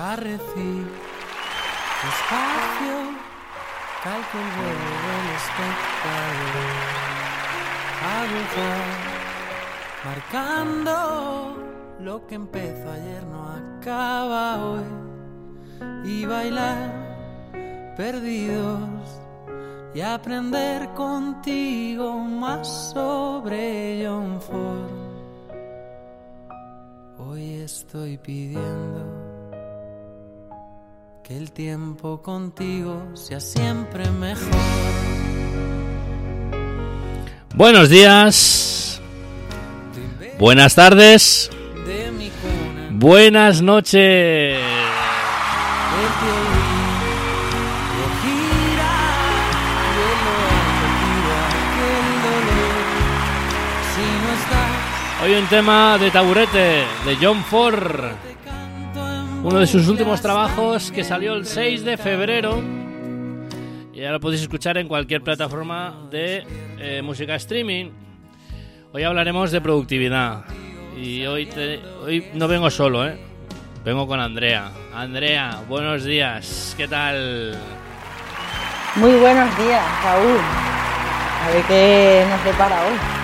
arrecife, despacio, calco el vuelo del espectador, marcando lo que empezó ayer no acaba hoy y bailar perdidos y aprender contigo más sobre John Ford. Hoy estoy pidiendo que el tiempo contigo sea siempre mejor. Buenos días. Buenas tardes. Buenas noches. Hoy un tema de taburete de John Ford, uno de sus últimos trabajos que salió el 6 de febrero. Y ahora lo podéis escuchar en cualquier plataforma de eh, música streaming. Hoy hablaremos de productividad. Y hoy, te- hoy no vengo solo, ¿eh? Vengo con Andrea. Andrea, buenos días. ¿Qué tal? Muy buenos días, Raúl. A ver qué nos depara hoy.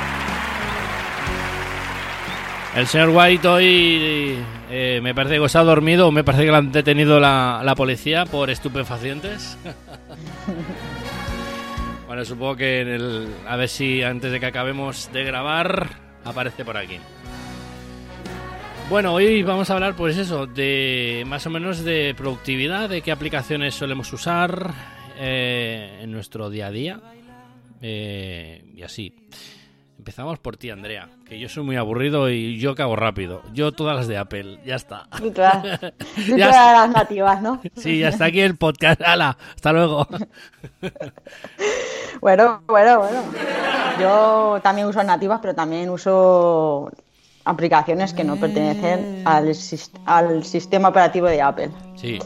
El señor White hoy eh, me parece que se ha dormido o me parece que lo han detenido la, la policía por estupefacientes. bueno, supongo que en el, a ver si antes de que acabemos de grabar aparece por aquí. Bueno, hoy vamos a hablar pues eso, de más o menos de productividad, de qué aplicaciones solemos usar eh, en nuestro día a día eh, y así. Empezamos por ti, Andrea, que yo soy muy aburrido y yo cago rápido. Yo todas las de Apple, ya está. Tú todas, las nativas, ¿no? Sí, ya está aquí el podcast. ¡Hala! Hasta luego. Bueno, bueno, bueno. Yo también uso nativas, pero también uso aplicaciones que no pertenecen al, sis- al sistema operativo de Apple. Sí.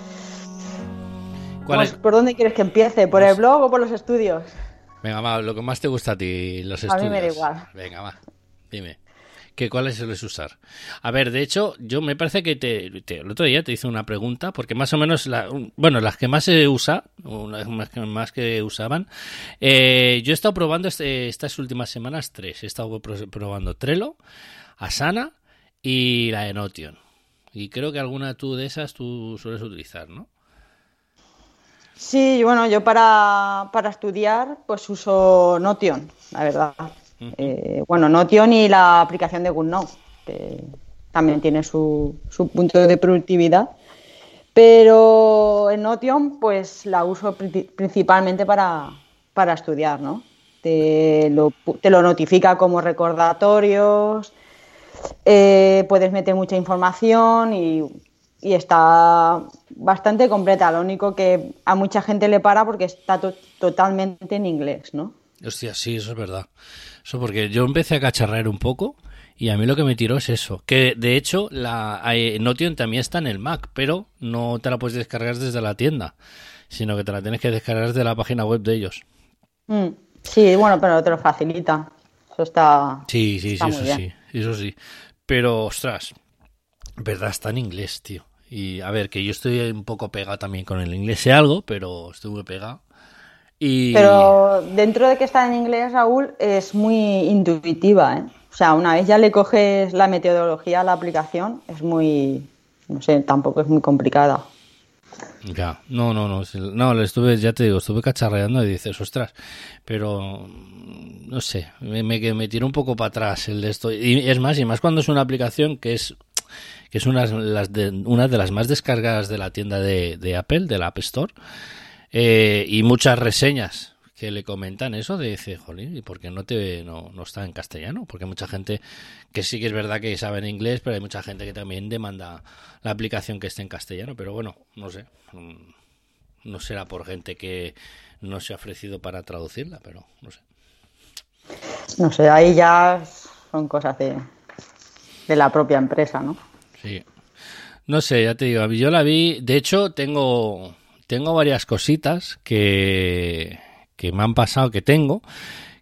¿Cuál Pues, es? ¿Por dónde quieres que empiece? ¿Por el blog o por los estudios? Venga, va, lo que más te gusta a ti, los A estudios. mí me da igual. Venga, va. Dime. ¿Qué, ¿Cuáles sueles usar? A ver, de hecho, yo me parece que te, te- el otro día te hice una pregunta, porque más o menos, la, bueno, las que más se usa, las más que, usaban, eh, yo he estado probando este- estas últimas semanas tres. He estado pro- probando Trello, Asana y la de Notion. Y creo que alguna tú de esas tú sueles utilizar, ¿no? Sí, bueno, yo para, para estudiar pues uso Notion, la verdad. Eh, bueno, Notion y la aplicación de GoodNote, que también tiene su, su punto de productividad. Pero en Notion pues la uso pri- principalmente para, para estudiar, ¿no? Te lo, te lo notifica como recordatorios, eh, puedes meter mucha información y, y está bastante completa. Lo único que a mucha gente le para porque está to- totalmente en inglés, ¿no? Hostia, sí, eso es verdad. Eso porque yo empecé a cacharrear un poco y a mí lo que me tiró es eso. Que de hecho la eh, Notion también está en el Mac, pero no te la puedes descargar desde la tienda, sino que te la tienes que descargar desde la página web de ellos. Mm, Sí, bueno, pero te lo facilita. Eso está. Sí, sí, sí, muy eso bien. sí, eso sí. Pero, ostras, verdad, está en inglés, tío. Y a ver, que yo estoy un poco pegado también con el inglés, sé algo, pero estoy muy pegado. Y... Pero dentro de que está en inglés, Raúl, es muy intuitiva, ¿eh? O sea, una vez ya le coges la metodología a la aplicación, es muy. No sé, tampoco es muy complicada. Ya, no, no, no, no, le estuve, ya te digo, estuve cacharreando y dices, ostras, pero mm, no sé, me, me, me tiró un poco para atrás el de esto. Y es más, y más cuando es una aplicación que es que es una, de, las más descargadas de la tienda de, de Apple, de la App Store, eh, y muchas reseñas que le comentan eso de dice, jolín, ¿y por qué no te no, no está en castellano? Porque hay mucha gente que sí que es verdad que sabe en inglés, pero hay mucha gente que también demanda la aplicación que esté en castellano, pero bueno, no sé. mm, No será por gente que no se ha ofrecido para traducirla, pero no sé. No sé, ahí ya son cosas de, de la propia empresa, ¿no? Sí. No sé, ya te digo, yo la vi, de hecho tengo tengo varias cositas que que me han pasado que tengo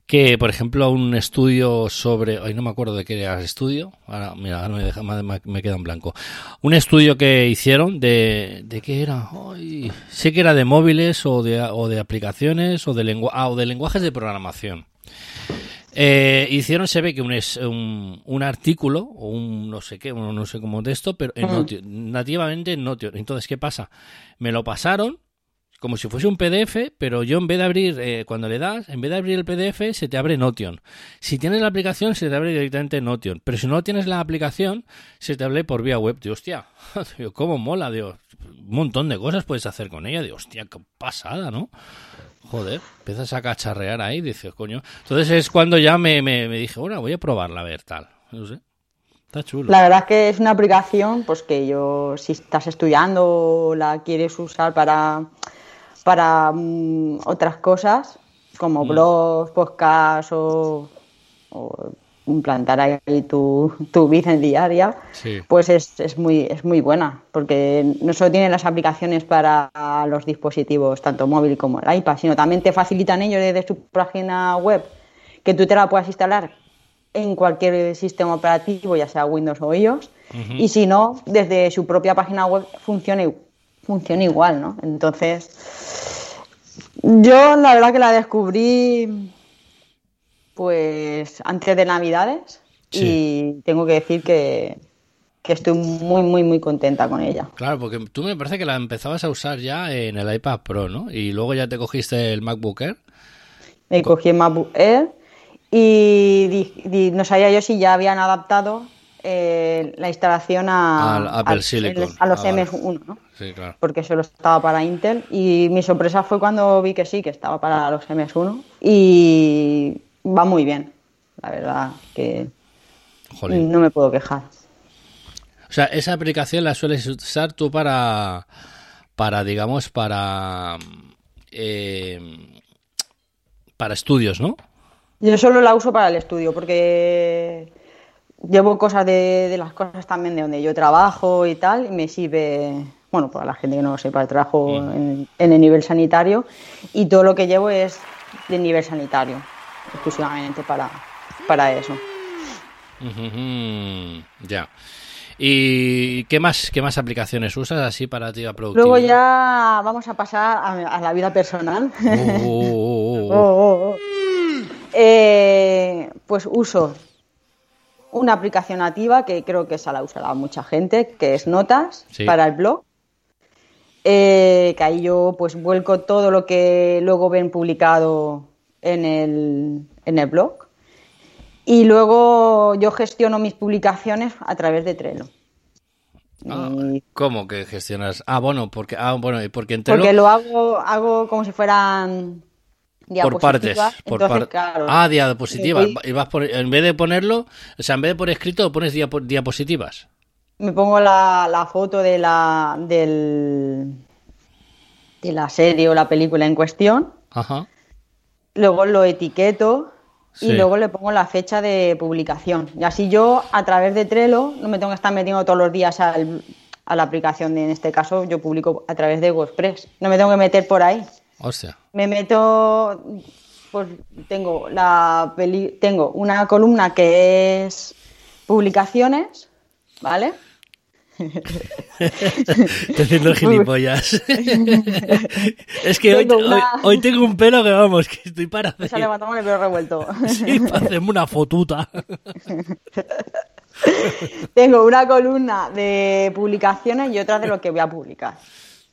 que, por ejemplo, un estudio sobre, ay, no me acuerdo de qué era el estudio, ahora, mira, ahora me, queda en blanco. Un estudio que hicieron de, de qué era, ay, sé que era de móviles o de, o de aplicaciones o de, lengua, ah, o de lenguajes de programación. Eh, hicieron, se ve que un, es, un, un, artículo, o un no sé qué, no sé cómo texto, pero en Notion, nativamente en Notion. Entonces, ¿qué pasa? Me lo pasaron como si fuese un PDF, pero yo en vez de abrir, eh, cuando le das, en vez de abrir el PDF, se te abre Notion. Si tienes la aplicación, se te abre directamente Notion. Pero si no tienes la aplicación, se te abre por vía web. Dios, hostia, cómo mola, Dios. Un montón de cosas puedes hacer con ella. Dios, hostia, qué pasada, ¿no? Joder, empiezas a cacharrear ahí, dices, coño. Entonces es cuando ya me, me, me dije, bueno, voy a probarla a ver, tal. No sé. Está chulo. La verdad es que es una aplicación, pues que yo, si estás estudiando o la quieres usar para, para um, otras cosas, como mm. blogs, podcasts o, o implantar ahí tu, tu vida diaria, sí. pues es, es, muy, es muy buena, porque no solo tiene las aplicaciones para los dispositivos, tanto móvil como el iPad, sino también te facilitan ellos desde su página web que tú te la puedas instalar en cualquier sistema operativo, ya sea Windows o iOS, uh -huh. y si no, desde su propia página web funciona, funciona igual, ¿no? Entonces, yo la verdad que la descubrí pues antes de Navidades sí. y tengo que decir que, que, estoy muy, muy, muy contenta con ella. Claro, porque tú me parece que la empezabas a usar ya en el iPad Pro, ¿no? Y luego ya te cogiste el MacBook Air. Me cogí el MacBook Air y di, di, no sabía yo si ya habían adaptado eh, la instalación a, al Apple Silicon. a los ah, M1, ¿no? Sí, claro. Porque solo estaba para Intel y mi sorpresa fue cuando vi que sí, que estaba para los MS1 y va muy bien. La verdad que Jolín. no me puedo quejar. O sea, esa aplicación la sueles usar tú para, para digamos, para, eh, para estudios, ¿no? Yo solo la uso para el estudio porque llevo cosas de, de, las cosas también de donde yo trabajo y tal, y me sirve, bueno, para la gente que no lo sepa, trabajo mm. en, en, el nivel sanitario y todo lo que llevo es de nivel sanitario, exclusivamente para, para eso. Uh -huh. Ya. ¿Y qué más, qué más aplicaciones usas así para ti a productividad? Luego ya vamos a pasar a, a la vida personal. Oh, oh, oh, eh, pues uso una aplicación nativa que creo que esa la usará mucha gente, que es Notas sí. para el blog. Eh, que ahí yo pues vuelco todo lo que luego ven publicado en el, en el blog. Y luego yo gestiono mis publicaciones a través de Trello. Ah. ¿Cómo que gestionas? Ah, bueno, porque ah, bueno, porque en Trello... Porque lo hago, hago como si fueran por partes, por Entonces, par... claro, ah, diapositivas. Y vas por, en vez de ponerlo, o sea, en vez de por escrito, pones diap diapositivas. Me pongo la, la foto de la del de la serie o la película en cuestión. Ajá. Luego lo etiqueto sí. y luego le pongo la fecha de publicación. Y así yo, a través de Trello, no me tengo que estar metiendo todos los días al, a la aplicación. De, en este caso, yo publico a través de WordPress. No me tengo que meter por ahí. Hostia. Me meto, pues tengo la peli, tengo una columna que es publicaciones, ¿vale? Estoy haciendo gilipollas. es que hoy, una... hoy, hoy, tengo un pelo que vamos, que estoy para hacer. Se levantamos el pelo revuelto. sí, para hacerme una fotuta. tengo una columna de publicaciones y otra de lo que voy a publicar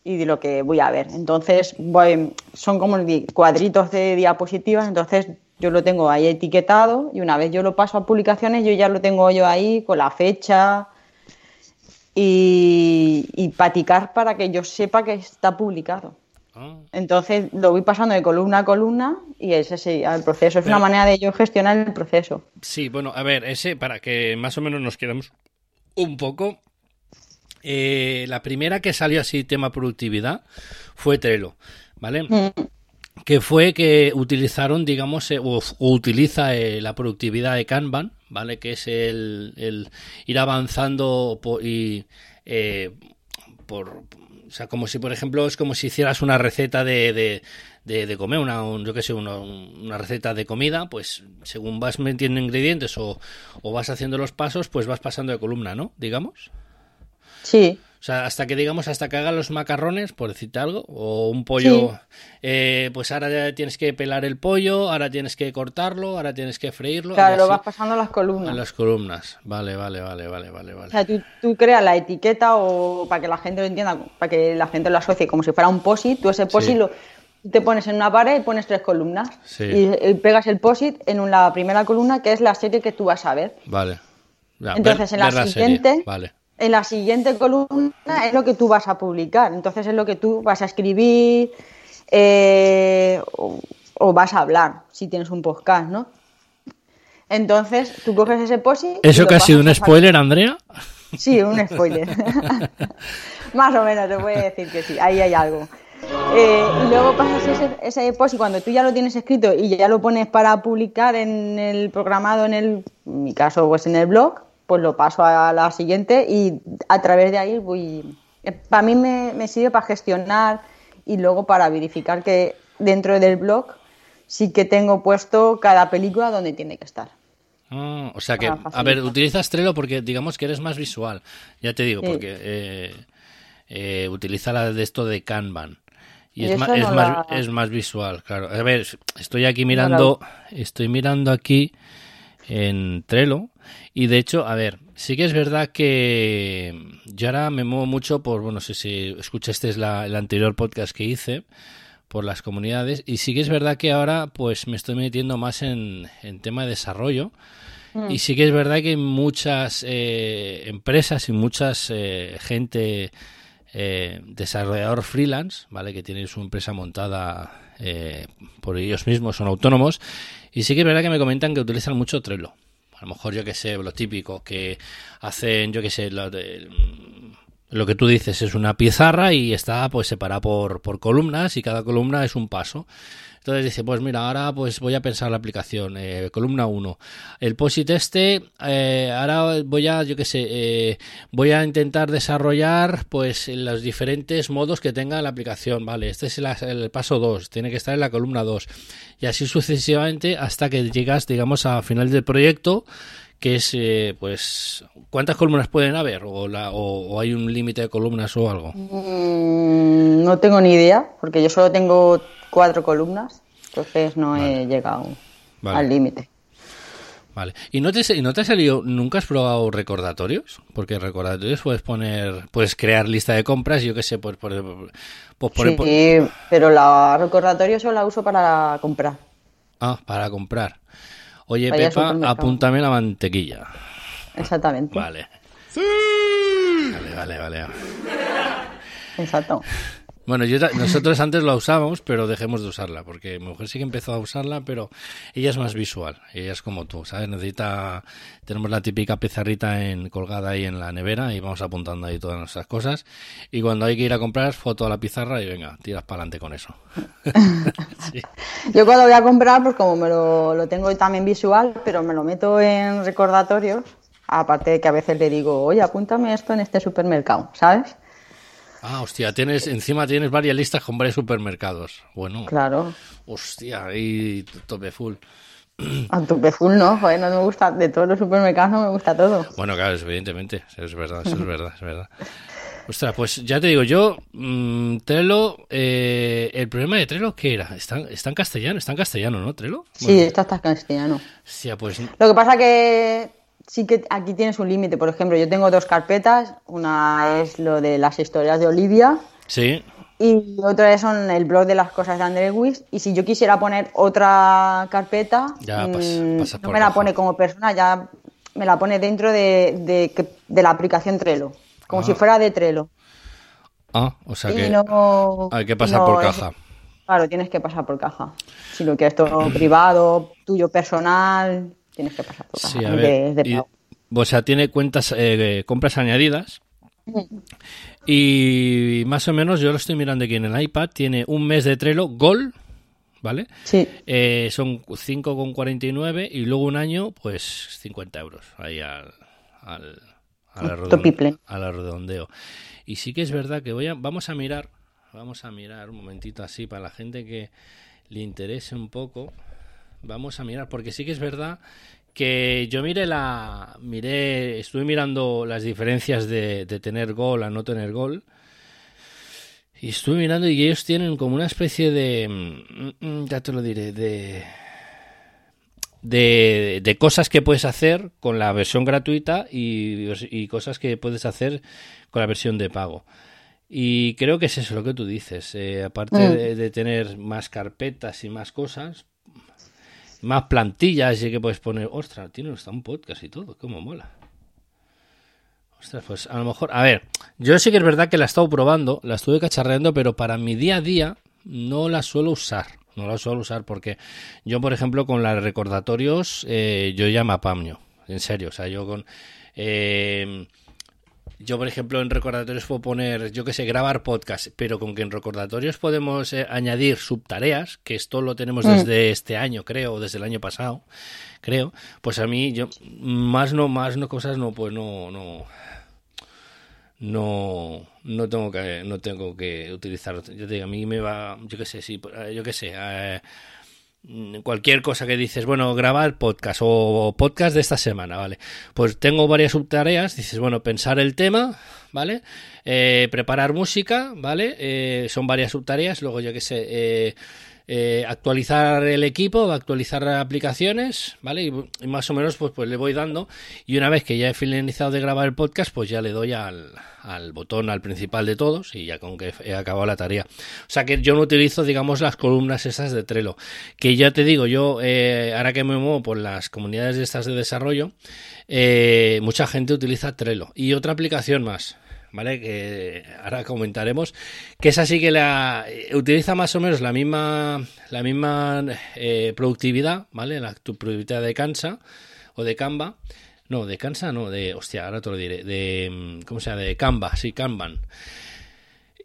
y de lo que voy a ver. Entonces, voy, son como cuadritos de diapositivas, entonces yo lo tengo ahí etiquetado y una vez yo lo paso a publicaciones, yo ya lo tengo yo ahí con la fecha y, y paticar para que yo sepa que está publicado. Ah. Entonces lo voy pasando de columna a columna y ese sería el proceso. Es Pero, una manera de yo gestionar el proceso. Sí, bueno, a ver, ese para que más o menos nos quedemos un poco, eh, la primera que salió así tema productividad fue Trello, ¿vale? Mm. Que fue que utilizaron, digamos, eh, o, o, utiliza eh, la productividad de Kanban, ¿vale? Que es el, el ir avanzando y eh, por o sea, como si, por ejemplo, es como si hicieras una receta de, de, de, comer, una, un- yo qué sé, una, una receta de comida, pues según vas metiendo ingredientes o, o vas haciendo los pasos, pues vas pasando de columna, ¿no? Digamos. Sí, sea, hasta que digamos, hasta que hagan los macarrones, por decirte algo, o un pollo, eh, pues ahora ya tienes que pelar el pollo, ahora tienes que cortarlo, ahora tienes que freírlo. claro, lo vas pasando a las a columnas. las columnas. Vale, vale, vale, vale, vale, O vale. sea, tú, tú creas la etiqueta o para que la gente lo entienda, para que la gente lo asocie como si fuera un POSIT, tú ese POSIT Sí. lo te pones en una pared y pones tres columnas Sí. y, y pegas el POSIT en la primera columna que es la serie que tú vas a ver. Vale. Ya, Entonces, ver- en la siguiente- Vale. En la siguiente columna es lo que tú vas a publicar, entonces es lo que tú vas a escribir eh, o, o vas a hablar si tienes un podcast, ¿no? Entonces tú coges ese POSIT. y ¿Eso que ha sido un spoiler, Andrea? Sí, un spoiler. Más o menos, te voy a decir que sí, ahí hay algo. Eh, y luego pasas ese, ese post y cuando tú ya lo tienes escrito y ya lo pones para publicar en el programado, en el, en mi caso, pues en el blog, pues lo paso a la siguiente y a través de ahí voy... Para mí me, me sirve para gestionar y luego para verificar que dentro del blog sí que tengo puesto cada película donde tiene que estar. Ah, o sea que, a ver, utilizas Trello porque digamos que eres más visual. Ya te digo, Sí. porque eh, eh, utiliza la de esto de Kanban. Y, Y es, más, es, más, la- es más visual, claro. A ver, estoy aquí No la- mirando, estoy mirando aquí en Trello y de hecho, a ver, sí que es verdad que yo ahora me muevo mucho por, bueno, no sé si escuchaste la, el anterior podcast que hice por las comunidades y sí que es verdad que ahora pues me estoy metiendo más en, en tema de desarrollo y sí que es verdad que muchas eh, empresas y muchas eh, gente eh, desarrollador freelance, ¿vale? Que tienen su empresa montada eh, por ellos mismos, son autónomos. Y sí que es verdad que me comentan que utilizan mucho Trello. A lo mejor, yo que sé, lo típico, que hacen, yo que sé, lo, de- lo que tú dices es una pizarra y está pues separada por, por columnas y cada columna es un paso. Entonces dice, pues mira, ahora pues voy a pensar la aplicación, eh, columna 1. El POSIT este, eh, ahora voy a, yo qué sé, eh, voy a intentar desarrollar pues los diferentes modos que tenga la aplicación, ¿vale? Este es el, el paso 2, tiene que estar en la columna 2. Y así sucesivamente hasta que llegas, digamos, a final del proyecto, que es, eh, pues, ¿cuántas columnas pueden haber? O, la, o, o hay un límite de columnas o algo. Mm, no tengo ni idea, porque yo solo tengo cuatro columnas, entonces no he llegado Vale. al límite. Vale. ¿Y no te, y no te ha salido, nunca has probado recordatorios? Porque recordatorios puedes poner, puedes crear lista de compras, yo qué sé, pues, por, pues poner, Sí, pero la recordatorio solo la uso para comprar. ah, para comprar. Oye, Vaya Pepa, apúntame la mantequilla. Exactamente. Vale. Vale, vale, vale. Exacto. Bueno, yo, nosotros antes la usábamos, pero dejemos de usarla, porque mi mujer sí que empezó a usarla, pero ella es más visual, ella es como tú, ¿sabes? Necesita, tenemos la típica pizarrita en, colgada ahí en la nevera y vamos apuntando ahí todas nuestras cosas, y cuando hay que ir a comprar, foto a la pizarra y venga, tiras para adelante con eso. Sí. Yo cuando voy a comprar, pues como me lo, lo tengo también visual, pero me lo meto en recordatorios, aparte de que a veces le digo, oye, apúntame esto en este supermercado, ¿sabes? Ah, hostia, tienes, encima tienes varias listas con varios supermercados. Bueno, Claro. hostia, ahí tope full. A tu full no, joder, no me gusta, de todos los supermercados no me gusta todo. Bueno, claro, evidentemente, es verdad, eso es verdad, es verdad. Ostras, pues ya te digo, yo, mm, Trello, eh, el problema de Trello, ¿qué era? ¿Está, está en castellano? ¿Está en castellano, no, Trello? Sí, esto está en castellano. Hostia, pues, Lo que pasa que sí que aquí tienes un límite. Por ejemplo, yo tengo dos carpetas. Una es lo de las historias de Olivia sí, y otra son el blog de las cosas de André Wiss. Y si yo quisiera poner otra carpeta, Ya, mm, no por me la pone como persona, ya me la pone dentro de, de, la aplicación Trello. Como Ah. si fuera de Trello. ah, o sea Y que no- hay que pasar no por es- caja. Claro, tienes que pasar por caja. Si lo quieres todo privado, tuyo personal, tienes que pasar por. Sí, a de- ver, de y- pago. o sea, tiene cuentas, eh, compras añadidas. Y más o menos, yo lo estoy mirando aquí en el iPad, tiene un mes de Trello, Gol, ¿vale? Sí. Eh, son 5,49 y luego un año, pues 50 euros ahí al, al, a la, To people. a la redondeo. Y sí que es verdad que voy a, vamos a mirar, vamos a mirar un momentito así para la gente que le interese un poco. Vamos a mirar, porque sí que es verdad que yo miré la, miré, estuve mirando las diferencias de, de tener gol a no tener gol. Y estuve mirando y ellos tienen como una especie de, mm, mm, ya te lo diré, de, de, de cosas que puedes hacer con la versión gratuita y, y cosas que puedes hacer con la versión de pago. Y creo que es eso lo que tú dices. eh, aparte Mm. de, de tener más carpetas y más cosas, más plantillas y que puedes poner, ostras, tiene hasta un podcast y todo, cómo mola. Ostras, pues a lo mejor, a ver, yo sí que es verdad que la he estado probando, la estuve cacharreando, pero para mi día a día no la suelo usar. No la suelo usar porque yo, por ejemplo, con los recordatorios, eh, yo ya me apamio. En serio, o sea, yo con... eh, yo, por ejemplo, en recordatorios puedo poner, yo que sé, grabar podcast, pero con que en recordatorios podemos eh, añadir subtareas, que esto lo tenemos Mm. desde este año, creo, o desde el año pasado, creo, pues a mí, yo, más no, más no cosas, no, pues no, no, no, no tengo que, no tengo que utilizar. Yo te digo, a mí me va, yo que sé, sí, yo que sé, eh, cualquier cosa que dices, bueno, grabar podcast o podcast de esta semana, ¿vale? Pues tengo varias subtareas, dices, bueno, pensar el tema, ¿vale? Eh, preparar música, ¿vale? Eh, son varias subtareas, luego yo que sé, eh, eh, actualizar el equipo, actualizar aplicaciones, ¿vale? Y, más o menos pues, pues le voy dando y una vez que ya he finalizado de grabar el podcast, pues ya le doy al, al botón, al principal de todos y ya con que he acabado la tarea. O sea que yo no utilizo, digamos, las columnas esas de Trello, que ya te digo, yo eh, ahora que me muevo por las comunidades de estas de desarrollo, eh, mucha gente utiliza Trello y otra aplicación más. ¿Vale? Que ahora comentaremos. Que esa sí que la utiliza más o menos la misma, la misma eh, productividad, ¿vale? La tu productividad de Cansa o de Canva. No, de Cansa no, de. Hostia, ahora te lo diré. De. ¿Cómo se llama? De Canva, sí, Kanban.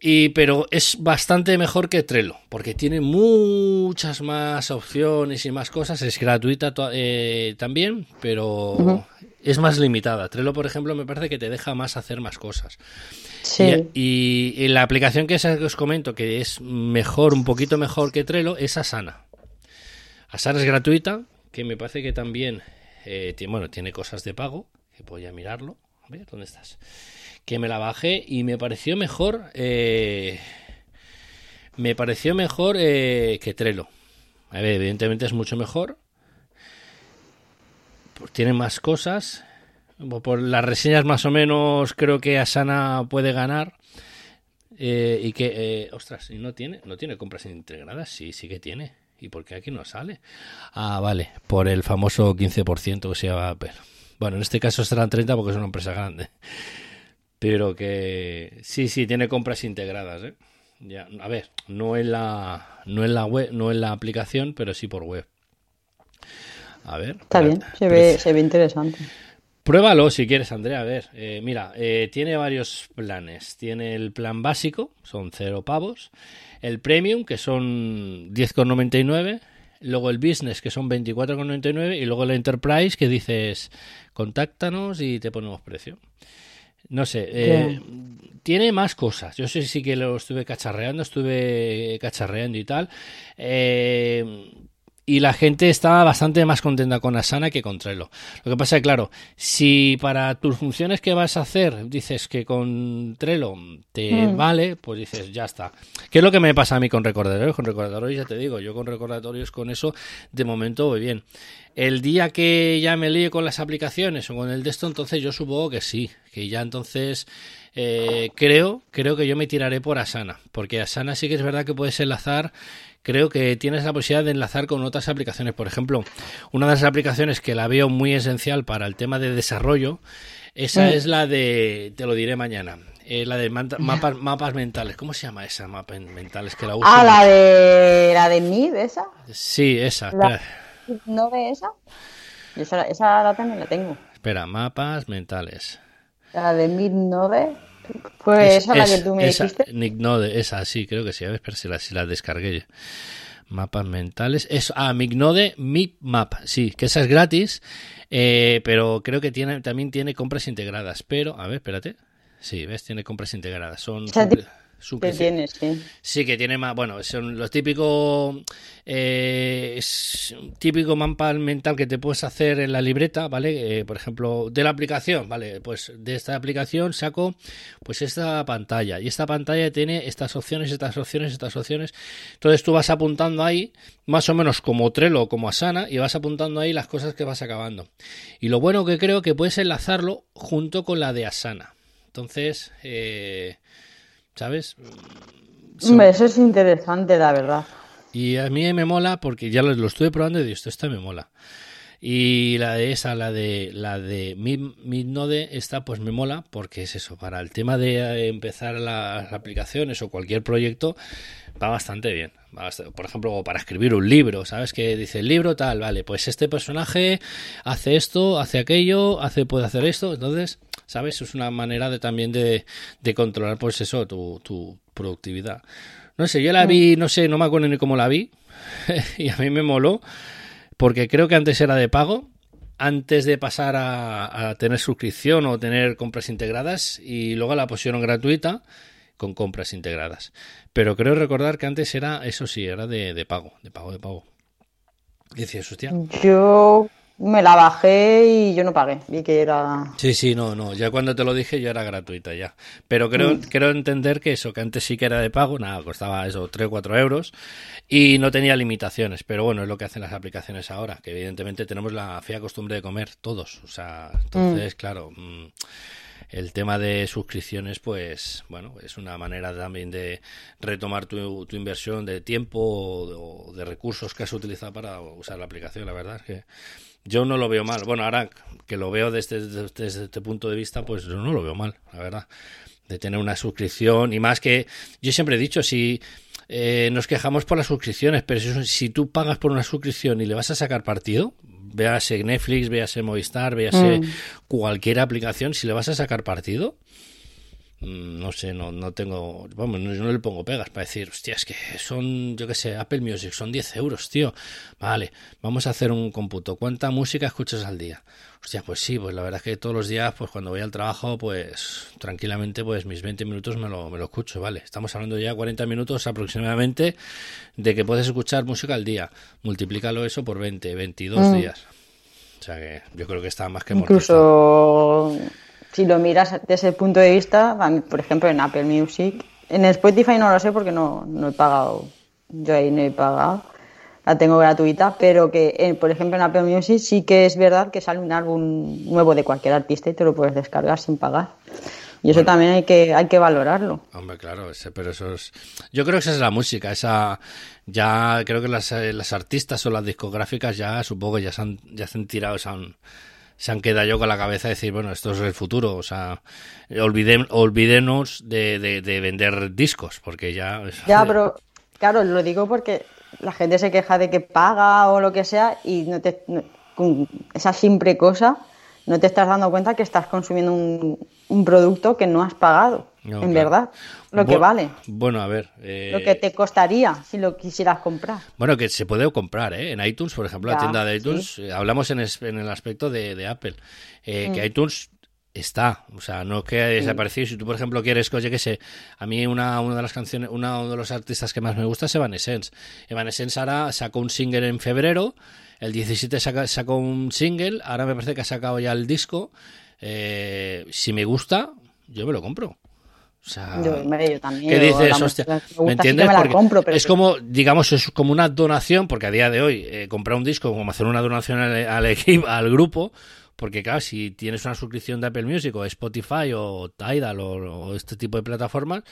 Y, pero es bastante mejor que Trello, porque tiene muchas más opciones y más cosas. Es gratuita eh, también, pero. Es más limitada. Trello, por ejemplo, me parece que te deja más hacer más cosas. Sí. Y, y la aplicación que, os comento, que es mejor, un poquito mejor que Trello, es Asana. Asana es gratuita, que me parece que también eh, tiene, bueno, tiene cosas de pago, que voy a mirarlo. A ver, ¿dónde estás? Que me la bajé y me pareció mejor. eh, me pareció mejor eh, que Trello. A ver, evidentemente es mucho mejor. Pues tiene más cosas. Por las reseñas más o menos creo que Asana puede ganar. Eh, y que, eh, ostras, ¿y no tiene, no tiene compras integradas, sí, sí que tiene. ¿Y por qué aquí no sale? Ah, vale, por el famoso 15% que se llama Apple. Bueno, en este caso serán 30 porque es una empresa grande. Pero que sí, sí, tiene compras integradas, ¿eh? Ya, a ver, no en la no en la web, no en la aplicación, pero sí por web. A ver. Está bien, se ve, se ve interesante. Pruébalo si quieres, Andrea. A ver, eh, mira, eh, tiene varios planes. Tiene el plan básico, son cero pavos. El premium, que son 10,99. Luego el business, que son 24,99. Y luego el enterprise, que dices, contáctanos y te ponemos precio. No sé, eh, tiene más cosas. Yo sé sí que lo estuve cacharreando, estuve cacharreando y tal. Eh, y la gente está bastante más contenta con Asana que con Trello. Lo que pasa es que, claro, si para tus funciones que vas a hacer dices que con Trello te Mm. vale, pues dices, ya está. ¿Qué es lo que me pasa a mí con recordatorios? Con recordatorios, ya te digo, yo con recordatorios con eso, de momento voy bien. El día que ya me líe con las aplicaciones o con el de esto, entonces yo supongo que sí, que ya entonces eh, creo, creo que yo me tiraré por Asana, porque Asana sí que es verdad que puedes enlazar creo que tienes la posibilidad de enlazar con otras aplicaciones. Por ejemplo, una de las aplicaciones que la veo muy esencial para el tema de desarrollo, esa Mm. es la de, te lo diré mañana, eh, la de mapas, mapas mentales. ¿Cómo se llama esa mapas mentales que la uso? Ah, la de la de Mid, esa. Sí, esa. La- Espera, ¿No ve esa? Esa, esa la también la tengo. espera, mapas mentales. La de Mid no ve. Pues Es- esa la que tú me esa, dijiste. Nick Node, esa, sí, creo que sí. A ver, si la, si la descargué. Mapas mentales. Es, ah, Mignode Map, sí, que esa es gratis, eh, pero creo que tiene, también tiene compras integradas. Pero, a ver, espérate. Sí, ¿ves? Tiene compras integradas. Son... Que tiene, sí. Sí, que tiene más. Bueno, son los típicos. Eh, típico mapa mental que te puedes hacer en la libreta, ¿vale? Eh, por ejemplo, de la aplicación, ¿vale? Pues de esta aplicación saco pues esta pantalla. Y esta pantalla tiene estas opciones, estas opciones, estas opciones. Entonces tú vas apuntando ahí, más o menos como Trello o como Asana, y vas apuntando ahí las cosas que vas acabando. Y lo bueno que creo que puedes enlazarlo junto con la de Asana. Entonces, eh, ¿sabes? Eso es interesante, la verdad. Y a mí me mola porque ya lo, estuve probando y digo, esto, me mola. Y la de esa, la de la de Midnode, esta pues me mola porque es eso, para el tema de eh, empezar las aplicaciones o cualquier proyecto va bastante bien. Por ejemplo, para escribir un libro, ¿sabes? Que dice el libro tal, vale, pues este personaje hace esto, hace aquello, hace puede hacer esto, entonces ¿sabes? Es una manera de también de, controlar, pues eso, tu, tu productividad. No sé, yo la vi, no sé, no me acuerdo ni cómo la vi, y a mí me moló, porque creo que antes era de pago, antes de pasar a, tener suscripción o tener compras integradas, y luego la pusieron gratuita con compras integradas. Pero creo recordar que antes era, eso sí, era de, de pago, de pago, de pago. ¿Qué decías, hostia? Yo me la bajé y yo no pagué. Vi que era. Sí, sí, no, no. Ya cuando te lo dije ya era gratuita ya. Pero creo, mm. creo entender que eso, que antes sí que era de pago, nada, costaba eso, 3 o 4 euros y no tenía limitaciones. Pero bueno, es lo que hacen las aplicaciones ahora, que evidentemente tenemos la fea costumbre de comer todos. O sea, entonces, mm. claro. Mm, el tema de suscripciones, pues bueno, es una manera también de retomar tu, tu inversión de tiempo o de, recursos que has utilizado para usar la aplicación. La verdad es que yo no lo veo mal. Bueno, ahora que lo veo desde, desde, este punto de vista, pues yo no lo veo mal, la verdad. De tener una suscripción y más que yo siempre he dicho, si eh, nos quejamos por las suscripciones, pero si, si, tú pagas por una suscripción y le vas a sacar partido, véase Netflix, véase Movistar, véase mm. cualquier aplicación, si le vas a sacar partido, no sé, no, no tengo, vamos, no, yo no le pongo pegas para decir, hostia, es que son, yo qué sé, Apple Music, son 10 euros, tío. Vale, vamos a hacer un cómputo. ¿Cuánta música escuchas al día? Hostia, pues sí, pues la verdad es que todos los días, pues cuando voy al trabajo, pues tranquilamente, pues mis 20 minutos me lo, me lo escucho, ¿vale? Estamos hablando ya 40 minutos aproximadamente de que puedes escuchar música al día. Multiplícalo eso por 20, 22 mm. días. O sea que yo creo que está más que Incluso si lo miras desde ese punto de vista, por ejemplo en Apple Music, en Spotify no lo sé porque no, no he pagado, yo ahí no he pagado, la tengo gratuita, pero que por ejemplo en Apple Music sí que es verdad que sale un álbum nuevo de cualquier artista y te lo puedes descargar sin pagar. Y eso también hay que, hay que valorarlo. Hombre, claro, pero eso es... Yo creo que esa es la música, esa... Ya creo que las, las artistas o las discográficas ya supongo que ya se han, ya se han tirado, han, se han quedado yo con la cabeza de decir, bueno, esto es el futuro, o sea, olviden, olvídenos de, de, vender discos, porque ya... Ya, pero claro, lo digo porque la gente se queja de que paga o lo que sea y no te, con esa simple cosa no te estás dando cuenta que estás consumiendo un, un producto que no has pagado, en verdad, lo que vale. Bueno, a ver. Lo que te costaría si lo quisieras comprar. Bueno, que se puede comprar, ¿eh? En iTunes, por ejemplo, la tienda de iTunes, eh, hablamos en, el aspecto de, Apple, eh, que mm. iTunes está, o sea, no que haya desaparecido. Si tú, por ejemplo, quieres, oye, que sé, a mí una, una de las canciones, uno de los artistas que más me gusta es Evanescence. Evanescence ahora sacó un single en febrero, el 17 sacó un single, ahora me parece que ha sacado ya el disco. Eh, si me gusta, yo me lo compro. O sea, yo, también. ¿Qué dices? Hostia, ¿Me entiendes? porque es como, digamos, es como una donación, porque a día de hoy eh, comprar un disco como hacer una donación al, equipo, al grupo, porque claro, si tienes una suscripción de Apple Music o Spotify o Tidal o, este tipo de plataformas,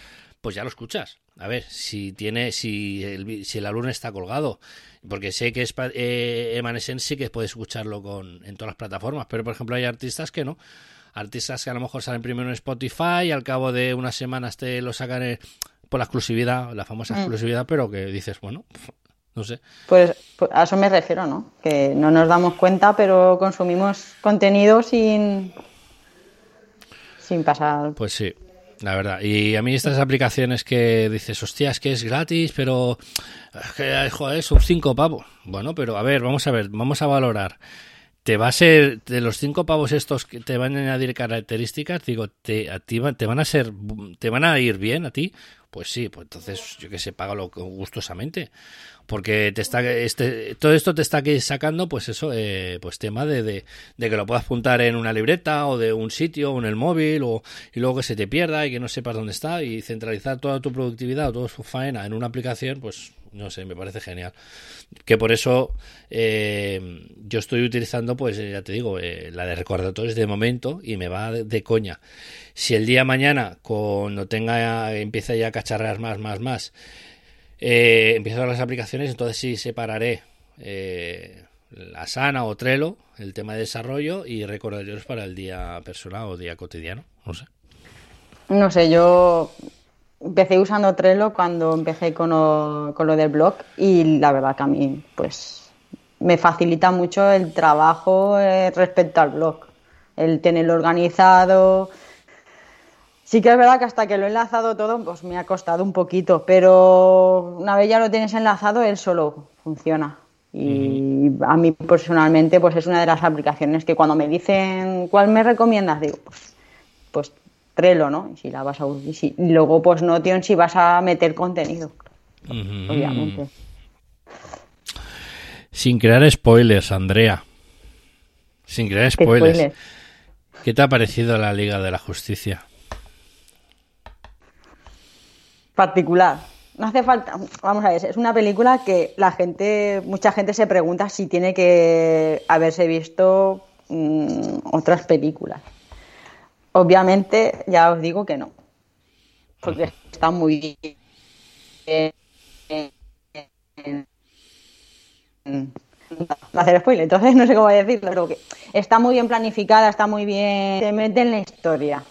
pues ya lo escuchas. A ver, si tiene, si el, si el álbum está colgado, porque sé que es, eh, Evanescence sí que puedes escucharlo con, en todas las plataformas, pero por ejemplo hay artistas que no. Artistas que a lo mejor salen primero en Spotify y al cabo de unas semanas te lo sacan por la exclusividad, la famosa mm. exclusividad, pero que dices, bueno, no sé. Pues, pues, a eso me refiero, ¿no? Que no nos damos cuenta, pero consumimos contenido sin, sin pasar. Pues sí. La verdad. Y a mí estas aplicaciones que dices, hostia, es que es gratis, pero es que, joder, son cinco pavos. Bueno, pero a ver, vamos a ver, vamos a valorar. ¿Te va a ser, de los cinco pavos estos que te van a añadir características, digo, te, a ti te van a ser, te van a ir bien a ti? Pues sí, pues entonces, yo que sé, págalo gustosamente. Porque te está, este, todo esto te está aquí sacando, pues eso, eh, pues tema de, de, que lo puedas apuntar en una libreta o de un sitio o en el móvil o, y luego que se te pierda y que no sepas dónde está y centralizar toda tu productividad o toda tu faena en una aplicación, pues no sé, me parece genial. Que por eso eh, yo estoy utilizando, pues eh, ya te digo, eh, la de recordatorios de momento y me va de coña. Si el día mañana, cuando tenga, empieza ya a cacharrear más, más, más, eh, empiezo las aplicaciones, entonces sí separaré eh, la Sana o Trello, el tema de desarrollo y recordatorios para el día personal o día cotidiano, no sé. No sé, yo empecé usando Trello cuando empecé con lo, con lo del blog y la verdad que a mí pues me facilita mucho el trabajo eh, respecto al blog, el tenerlo organizado. Sí que es verdad que hasta que lo he enlazado todo pues me ha costado un poquito, pero una vez ya lo tienes enlazado él solo funciona. Y a mí personalmente pues es una de las aplicaciones que cuando me dicen cuál me recomiendas digo pues pues Trello, ¿no? Y si la vas a y si- y luego pues Notion si vas a meter contenido, obviamente. Sin crear spoilers, Andrea. Sin crear ¿Qué spoilers. spoiler? ¿Qué te ha parecido la Liga de la Justicia? Particular. No hace falta, vamos a ver, es una película que la gente, mucha gente se pregunta si tiene que haberse visto mm, otras películas. Obviamente, ya os digo que no, porque está muy bien. Hacer spoiler, entonces no sé cómo decirlo, pero que está muy bien planificada, está muy bien, se mete en la historia.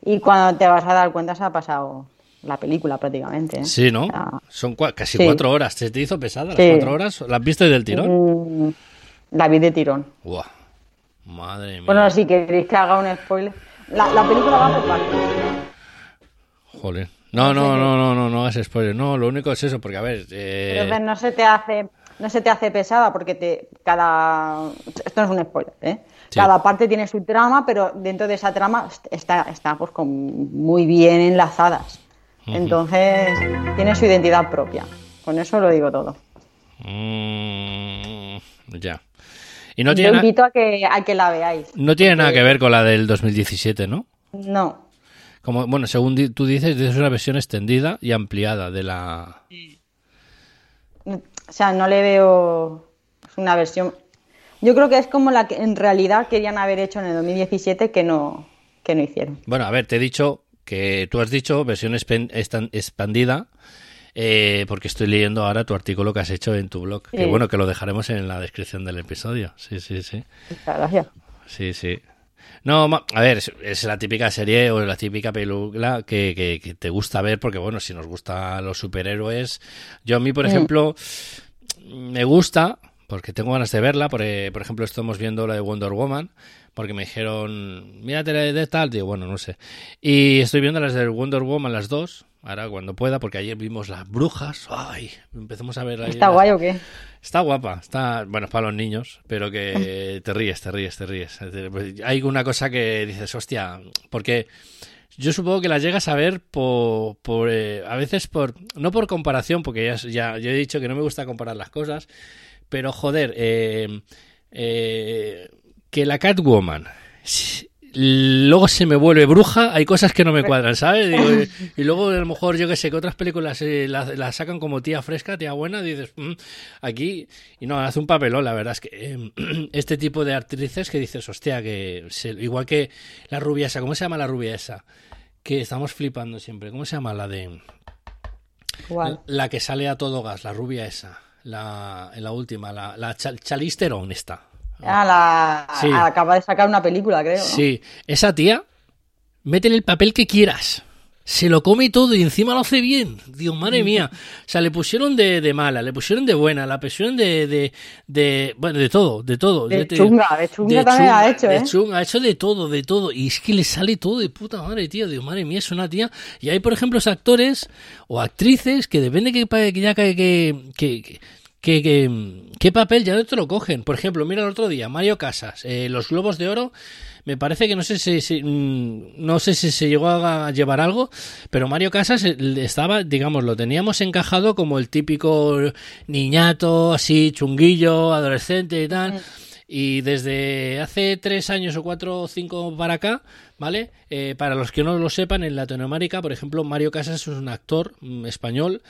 Y cuando te vas a dar cuenta se ha pasado la película prácticamente. ¿eh? Sí, ¿no? O sea, Son cua- casi sí. cuatro horas. ¿Se te hizo pesada las Sí. cuatro horas? ¿Las viste del tirón? mm, la vi de tirón. Buah. Madre mía. Bueno, si queréis que haga un spoiler. La, la película va por partes. Joder. No, no, no, no, no, no hagas spoiler. No, lo único es eso, porque a ver. eh, Entonces no se te hace, no se te hace pesada porque te cada esto no es un spoiler, ¿eh? Sí. Cada parte tiene su trama, pero dentro de esa trama está, está pues con muy bien enlazadas. Entonces tiene su identidad propia. Con eso lo digo todo. mm, ya. Y no Yo tiene, na- invito a que, a que la veáis. no tiene nada que ver con la del 2017, ¿no? No, Como, bueno, según di- tú dices, es una versión extendida y ampliada de la. o sea, no le veo es una versión. Yo creo que es como la que en realidad querían haber hecho en el 2017 que no que no hicieron. Bueno, a ver, te he dicho que tú has dicho versión expandida, eh, porque estoy leyendo ahora tu artículo que has hecho en tu blog. Que bueno, que lo dejaremos en la descripción del episodio. Sí, sí, sí. Muchas gracias. Sí, sí. No, a ver, es, la típica serie o la típica película que, que- que te gusta ver porque, bueno, si nos gustan los superhéroes. Yo a mí, por ejemplo, me gusta porque tengo ganas de verla. Por, eh, por ejemplo, estamos viendo la de Wonder Woman porque me dijeron, mírate la de tal, digo, bueno, no sé. Y estoy viendo las de Wonder Woman, las dos, ahora cuando pueda, porque ayer vimos las brujas. Ay, empezamos a ver ahí ¿Está las- guay o qué? Está guapa, está, bueno, es para los niños, pero que te ríes, te ríes, te ríes. Hay una cosa que dices, hostia, porque yo supongo que las llegas a ver por, por eh, a veces por, no por comparación, porque ya, ya yo he dicho que no me gusta comparar las cosas, pero joder, eh, eh, que la Catwoman luego se me vuelve bruja, hay cosas que no me cuadran, ¿sabes? Digo, y, luego a lo mejor yo que sé que otras películas eh, la, la sacan como tía fresca, tía buena, dices, "Mm, aquí, y no, hace un papelón, la verdad es que eh, este tipo de actrices que dices, hostia, que se- igual que la rubia esa, ¿cómo se llama la rubia esa? Que estamos flipando siempre, ¿cómo se llama la de... Igual. La que sale a todo gas, la rubia esa, la, en la última, la, la Chal- esta. Ah, la, Sí. acaba de sacar una película, creo. ¿no? Sí, esa tía, métele el papel que quieras. Se lo come todo y encima lo hace bien. Dios, madre mía. O sea, le pusieron de, de mala, le pusieron de buena, la pusieron de, de, de bueno, de todo, de todo. De te chunga, de chunga también ha hecho, de ¿eh? chunga, ha hecho de todo, de todo. Y es que le sale todo de puta madre, tío. Dios, madre mía, es una tía. Y hay, por ejemplo, actores o actrices que depende que, que ya que, que, que, que, que- qué papel ya no te lo cogen. Por ejemplo, mira el otro día, Mario Casas, eh, los Globos de Oro. Me parece que no sé si, si- mm, no sé si se llegó a llevar algo, pero Mario Casas eh, estaba, digamos, lo teníamos encajado como el típico niñato, así chunguillo, adolescente y tal. Y desde hace tres años o cuatro o cinco para acá, ¿vale? Eh, para los que no lo sepan, en Latinoamérica, por ejemplo, Mario Casas es un actor mm, español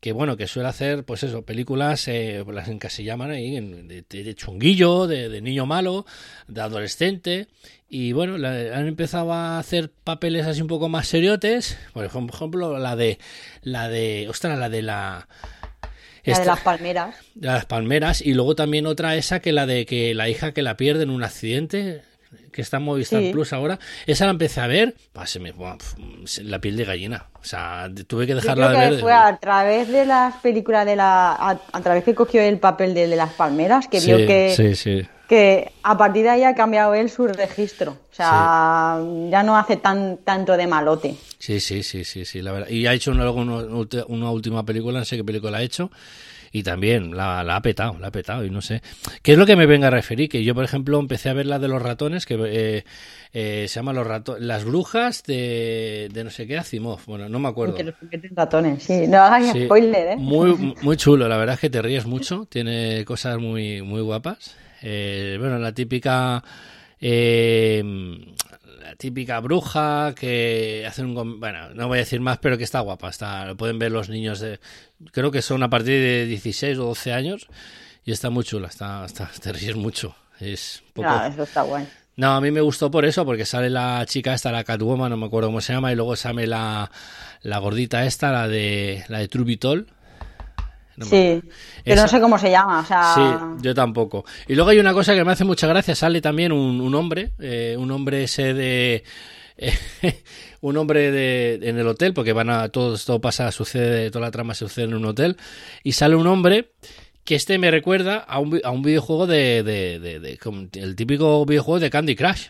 que bueno, que suele hacer, pues eso, películas, eh, las en que se llaman ahí, de, de- de chunguillo, de, de niño malo, de adolescente, y bueno, la- han empezado a hacer papeles así un poco más seriotes, por ejemplo, la de, la de, ostras, la de la... La de las palmeras. de las palmeras y luego también otra esa que la de que la hija que la pierde en un accidente que está en Movistar Sí. Plus ahora esa la empecé a ver bah, se me se- la piel de gallina o sea tuve que Yo dejarla de ver fue a través de las películas de la. A, a través que cogió el papel de, de las palmeras, que vio que, sí sí que a partir de ahí ha cambiado él su registro. O sea, ya no hace tan tanto de malote. sí sí sí sí sí la verdad y ha hecho una, una, una última película no sé qué película ha hecho y también la, la ha petado, la ha petado y no sé. ¿Qué es lo que me venga a referir? Que yo, por ejemplo, empecé a ver la de los ratones, que eh, eh, se llama los rato Las brujas de, de no sé qué, Asimov. Bueno, no me acuerdo. Que los ratones, sí. No hagas Sí, spoiler, ¿eh? Muy, muy chulo, la verdad es que te ríes mucho, tiene cosas muy, muy guapas. Eh, bueno, la típica eh, típica bruja que hace un bueno, no voy a decir más, pero que está guapa, está, lo pueden ver los niños de creo que son a partir de 16 o 12 años y está muy chula, está, está te ríes mucho. Es un poco Claro, eso está guay. no, a mí me gustó por eso, porque sale la chica esta, la Catwoman, no me acuerdo cómo se llama, y luego sale la, la gordita esta, la de la de Trubitol. No Sí, pero no sé cómo se llama, o sea... Sí, yo tampoco. Y luego hay una cosa que me hace mucha gracia, sale también un, un hombre, eh, un hombre ese de... un hombre de, en el hotel, porque van a todo esto pasa, sucede, toda la trama sucede en un hotel, y sale un hombre que este me recuerda a un, a un videojuego de, de, de- de- el típico videojuego de Candy Crush.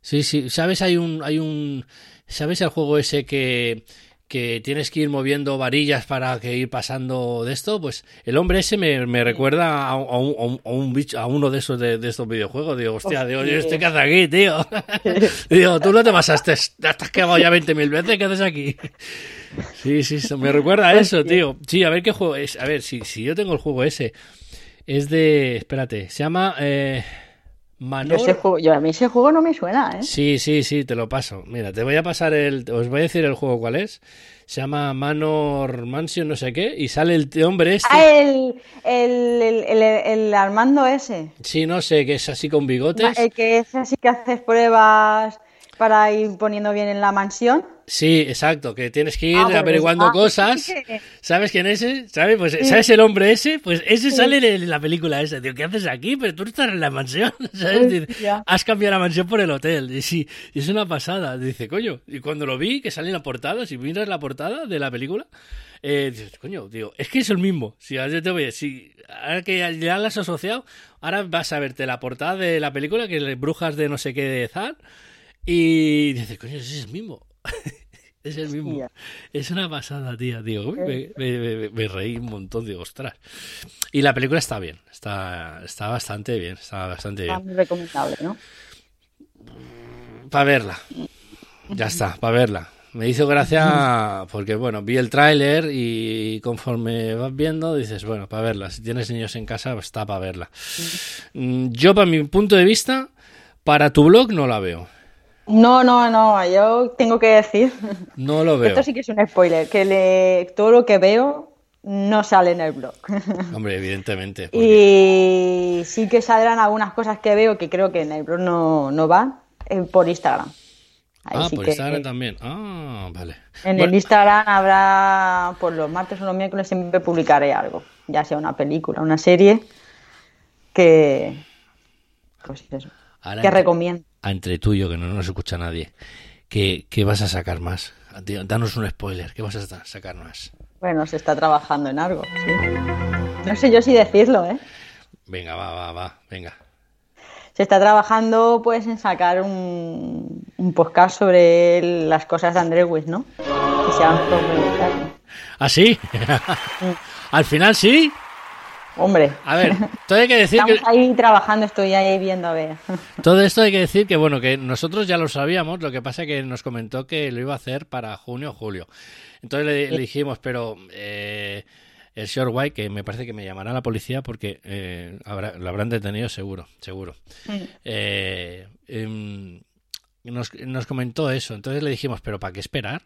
Sí, sí, ¿sabes? Hay un, hay un, ¿sabes el juego ese que, que tienes que ir moviendo varillas para que ir pasando de esto? Pues el hombre ese me, me recuerda a, a un, a un- a un bicho, a uno de esos de, de estos videojuegos. Digo, hostia, digo, Hostia. ¿este qué hace aquí, tío? digo, tú no te pasaste, te has quedado ya 20.000 veces, ¿qué haces aquí? Sí, sí, me recuerda a eso, tío. Sí, a ver qué juego es. A ver, si, si yo tengo el juego ese. Es de. Espérate, se llama. Eh, Manor. juego, yo a mí ese juego no me suena, ¿eh? Sí, sí, sí, te lo paso. Mira, te voy a pasar el. Os voy a decir el juego cuál es. Se llama Manor Mansion, no sé qué. Y sale el hombre este. Ah, el, el, el, el, el Armando ese. Sí, no sé, que es así con bigotes. El que es así que haces pruebas para ir poniendo bien en la mansión. Sí, exacto, que tienes que ir Ah, averiguando ah, cosas. ¿Sabes quién es ese? ¿Sabes? Pues, ¿sabes el hombre ese? Pues ese sale en la película esa. Tío, ¿qué haces aquí? Pero tú estás en la mansión. ¿Sabes? Dice. Has cambiado la mansión por el hotel. Y sí, y es una pasada. Dice, coño. Y cuando lo vi, que sale en la portada, si miras la portada de la película, eh, dices, coño, digo, es que es el mismo. Si ahora te voy a si ahora que ya- ya lo has asociado, ahora vas a verte la portada de la película, que es Brujas de no sé qué de Zar, y dices, coño, ese es el mismo. es el mismo. Hostia. Es una pasada, tía, tío. Uy, me, me- me- me reí un montón, digo, ostras. Y la película está bien, está, está bastante bien, está bastante Está bien. muy recomendable, ¿no? Para verla. Ya está, para verla. Me hizo gracia porque, bueno, vi el tráiler y conforme vas viendo dices, bueno, para verla. Si tienes niños en casa, pues está para verla. Mm, Yo, para mi punto de vista, para tu blog no la veo. No, no, no, yo tengo que decir, No lo veo. esto sí que es un spoiler, que le, todo lo que veo no sale en el blog. Hombre, evidentemente. porque- Y sí que saldrán algunas cosas que veo que creo que en el blog no, no van eh, por Instagram. Ahí Ah, sí por que- Instagram también. Ah, vale. En Bueno, el Instagram habrá, por los martes o los miércoles siempre publicaré algo, ya sea una película, una serie, que, pues eso, ahora que recomiendo. A entre tú y yo, que no nos escucha nadie. ¿qué, qué vas a sacar más? Danos un spoiler, ¿qué vas a sa- sacar más? Bueno, se está trabajando en algo, sí. No sé yo si decirlo, ¿eh? Venga, va, va, va, venga. Se está trabajando pues en sacar un, un podcast sobre las cosas de Andrés Wiss, ¿no? Que. ¿Ah, sí? Al final sí. Hombre, A ver, todo hay que decir que, estamos ahí trabajando, estoy ahí viendo a ver. todo esto hay que decir que bueno, que nosotros ya lo sabíamos, lo que pasa es que nos comentó que lo iba a hacer para junio o julio. Entonces le, le dijimos, pero eh, el señor White, que me parece que me llamará la policía porque eh, habrá- lo habrán detenido seguro, seguro. Eh, em, nos, nos comentó eso, entonces le dijimos, pero ¿para qué esperar?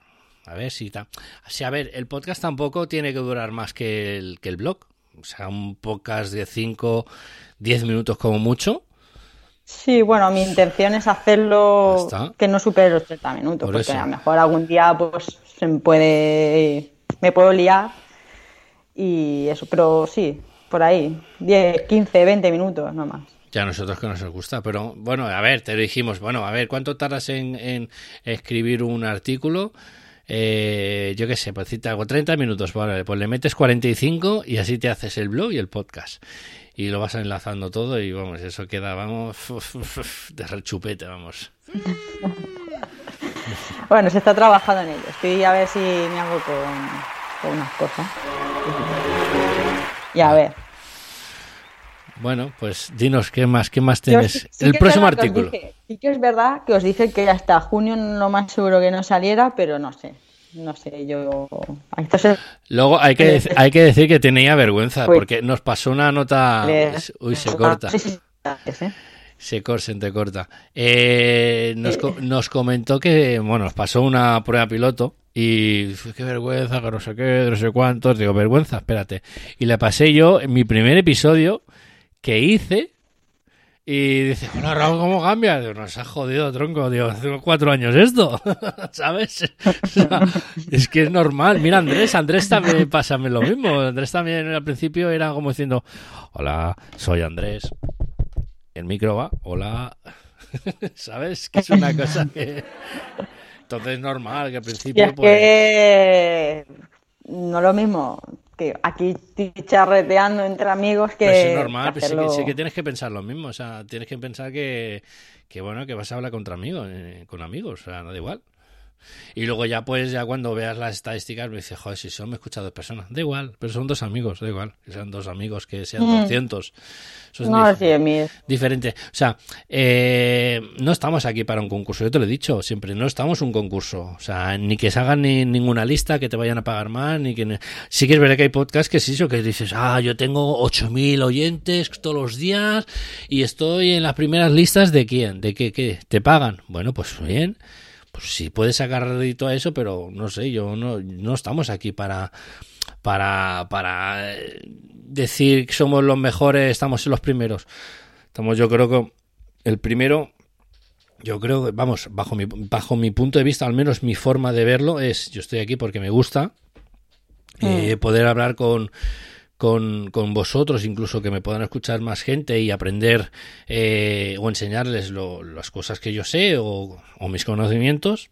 A ver si ta- si, a ver, el podcast tampoco tiene que durar más que el, que el blog. O sea, un podcast de 5, 10 minutos como mucho. Sí, bueno, mi intención es hacerlo que no supere los 30 minutos, Por porque eso. a lo mejor algún día pues se me puede, me puedo liar y eso, pero sí, por ahí, 10, 15, 20 minutos, no más. Ya a nosotros que nos gusta, pero bueno, a ver, te lo dijimos, bueno, a ver, ¿cuánto tardas en, en escribir un artículo? Eh, yo qué sé, pues si te hago 30 minutos, vale, pues le metes 45 y así te haces el blog y el podcast. Y lo vas enlazando todo y vamos, eso queda, vamos, de rechupete, vamos. Bueno, se está trabajando en ello, estoy a ver si me hago con, con unas cosas. Y a ver. Bueno, pues dinos qué más, qué más tienes. sí- el próximo artículo. dije- sí que es verdad que os dije que hasta junio lo más seguro que no saliera, pero no sé. No sé, yo. Entonces, Luego hay que, dec- hay que decir que tenía vergüenza Pues- porque nos pasó una nota... Uy, se corta. ¿eh? Se corta, se te corta. Eh, nos, nos comentó que, bueno, nos pasó una prueba piloto y "Uf, qué vergüenza, que no sé qué, no sé cuántos. Digo, vergüenza, espérate. Y le pasé yo en mi primer episodio que hice y dice, hola Raúl, ¿cómo cambia? Digo, nos ha jodido, tronco. Digo, hace cuatro años esto, ¿sabes? O sea, es que es normal. Mira, Andrés, Andrés también pásame lo mismo. Andrés también al principio era como diciendo, hola, soy Andrés. El micro va, hola. ¿Sabes? Que es una cosa que... Entonces es normal que al Y principio... es pues... que no lo mismo que aquí charreteando entre amigos que. Es normal, que pues sí, que, sí que tienes que pensar lo mismo, o sea, tienes que pensar que, que bueno, que vas a hablar contra amigos, eh, con amigos, o sea, no da igual. Y luego ya pues, ya cuando veas las estadísticas, me dices, joder, si solo me escucha dos personas, da igual, pero son dos amigos, da igual, que sean dos amigos, que sean Mm. 200. Eso es No, sí, diferente. O sea, eh, no estamos aquí para un concurso. Yo te lo he dicho siempre, no estamos un concurso. O sea, ni que se hagan ni ninguna lista que te vayan a pagar más, ni que... Sí que es verdad que hay podcasts que es eso, que dices, ah, yo tengo 8.000 oyentes todos los días y estoy en las primeras listas de quién, de qué, qué, te pagan. Bueno, pues bien. Pues sí puedes sacar rédito a eso, pero no sé, yo no, no estamos aquí para para, para eh, decir que somos los mejores, estamos en los primeros. Estamos, yo creo que el primero, yo creo que, vamos, bajo mi, bajo mi punto de vista, al menos mi forma de verlo es, yo estoy aquí porque me gusta eh, poder hablar con, con, con vosotros, incluso que me puedan escuchar más gente y aprender eh, o enseñarles lo- las cosas que yo sé o, mis conocimientos.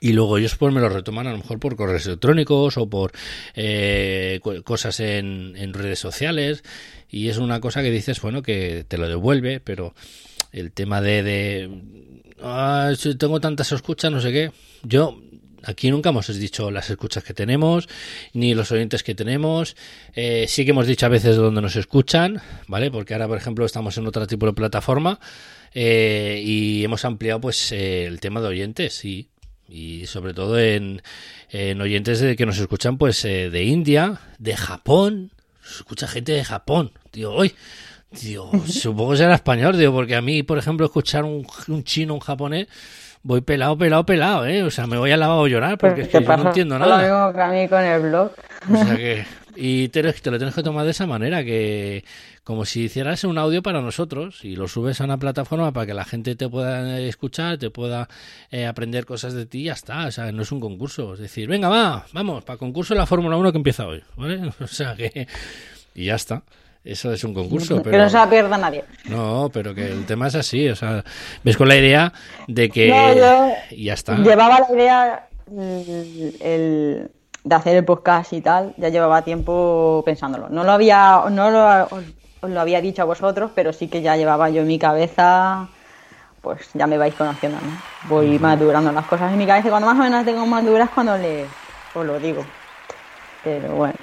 Y luego ellos pues me lo retoman a lo mejor por correos electrónicos o por eh, cosas en, en redes sociales. Y es una cosa que dices, bueno, que te lo devuelve, pero el tema de, de "Ah, tengo tantas escuchas, no sé qué. Yo aquí nunca hemos dicho las escuchas que tenemos, ni los oyentes que tenemos. Eh, sí que hemos dicho a veces dónde nos escuchan, ¿vale? Porque ahora, por ejemplo, estamos en otro tipo de plataforma eh, y hemos ampliado pues eh, el tema de oyentes, sí. Y sobre todo en, en oyentes de, que nos escuchan pues eh, de India, de Japón. Nos escucha gente de Japón. Digo, hoy Digo, supongo que será español, digo, porque a mí, por ejemplo, escuchar un, un chino, un japonés, voy pelado, pelado, pelado, ¿eh? O sea, me voy al lavabo a llorar porque es que yo no entiendo lo nada. mismo que a mí con el blog. O sea que, y te, lo- te lo tienes que tomar de esa manera, que como si hicieras un audio para nosotros y lo subes a una plataforma para que la gente te pueda escuchar, te pueda eh, aprender cosas de ti y ya está. O sea, no es un concurso. Es decir, venga, va, vamos, para concurso de la Fórmula 1 que empieza hoy, ¿vale? O sea que, y ya está. Eso es un concurso, Que pero... no se la pierda nadie. No, pero que el tema es así, o sea, ves con la idea de que... No, yo y ya está. Llevaba la idea el- el- de hacer el podcast y tal, ya llevaba tiempo pensándolo. No lo había, no lo, os, os lo había dicho a vosotros, pero sí que ya llevaba yo en mi cabeza, pues ya me vais conociendo, ¿no? Voy madurando las cosas en mi cabeza cuando más o menos tengo maduras cuando le, os lo digo. Pero bueno,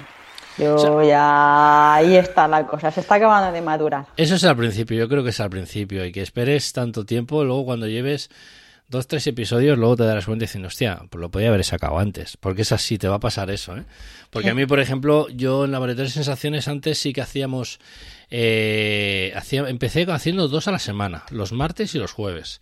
yo O ya ahí está la cosa, se está acabando de madurar. Eso es al principio, yo creo que es al principio, y que esperes tanto tiempo, luego cuando lleves dos, tres episodios, luego te darás cuenta diciendo, hostia, pues lo podía haber sacado antes, porque es así, te va a pasar eso, ¿eh? Porque a mí, por ejemplo, yo en Laboratorio de Sensaciones antes sí que hacíamos, eh, hacía, empecé haciendo dos a la semana, los martes y los jueves.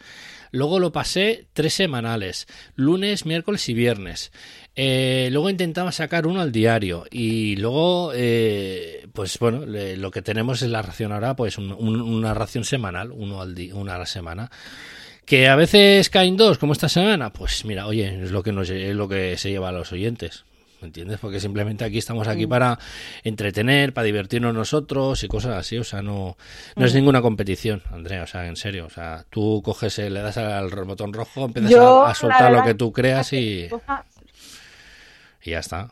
Luego lo pasé tres semanales, lunes, miércoles y viernes. Eh, luego intentaba sacar uno al diario y luego, eh, pues bueno, lo que tenemos es la ración ahora, pues un- un- una ración semanal, uno al di- una a la semana. Que a veces caen dos, como esta semana, pues mira, oye, es lo que nos, es lo que se lleva a los oyentes. ¿Me entiendes? Porque simplemente aquí estamos aquí para entretener, para divertirnos nosotros y cosas así. O sea, no, no es ninguna competición, Andrea. O sea, en serio. O sea, tú coges, le das al botón rojo, empiezas Yo, a, soltar lo que tú creas y, y ya está.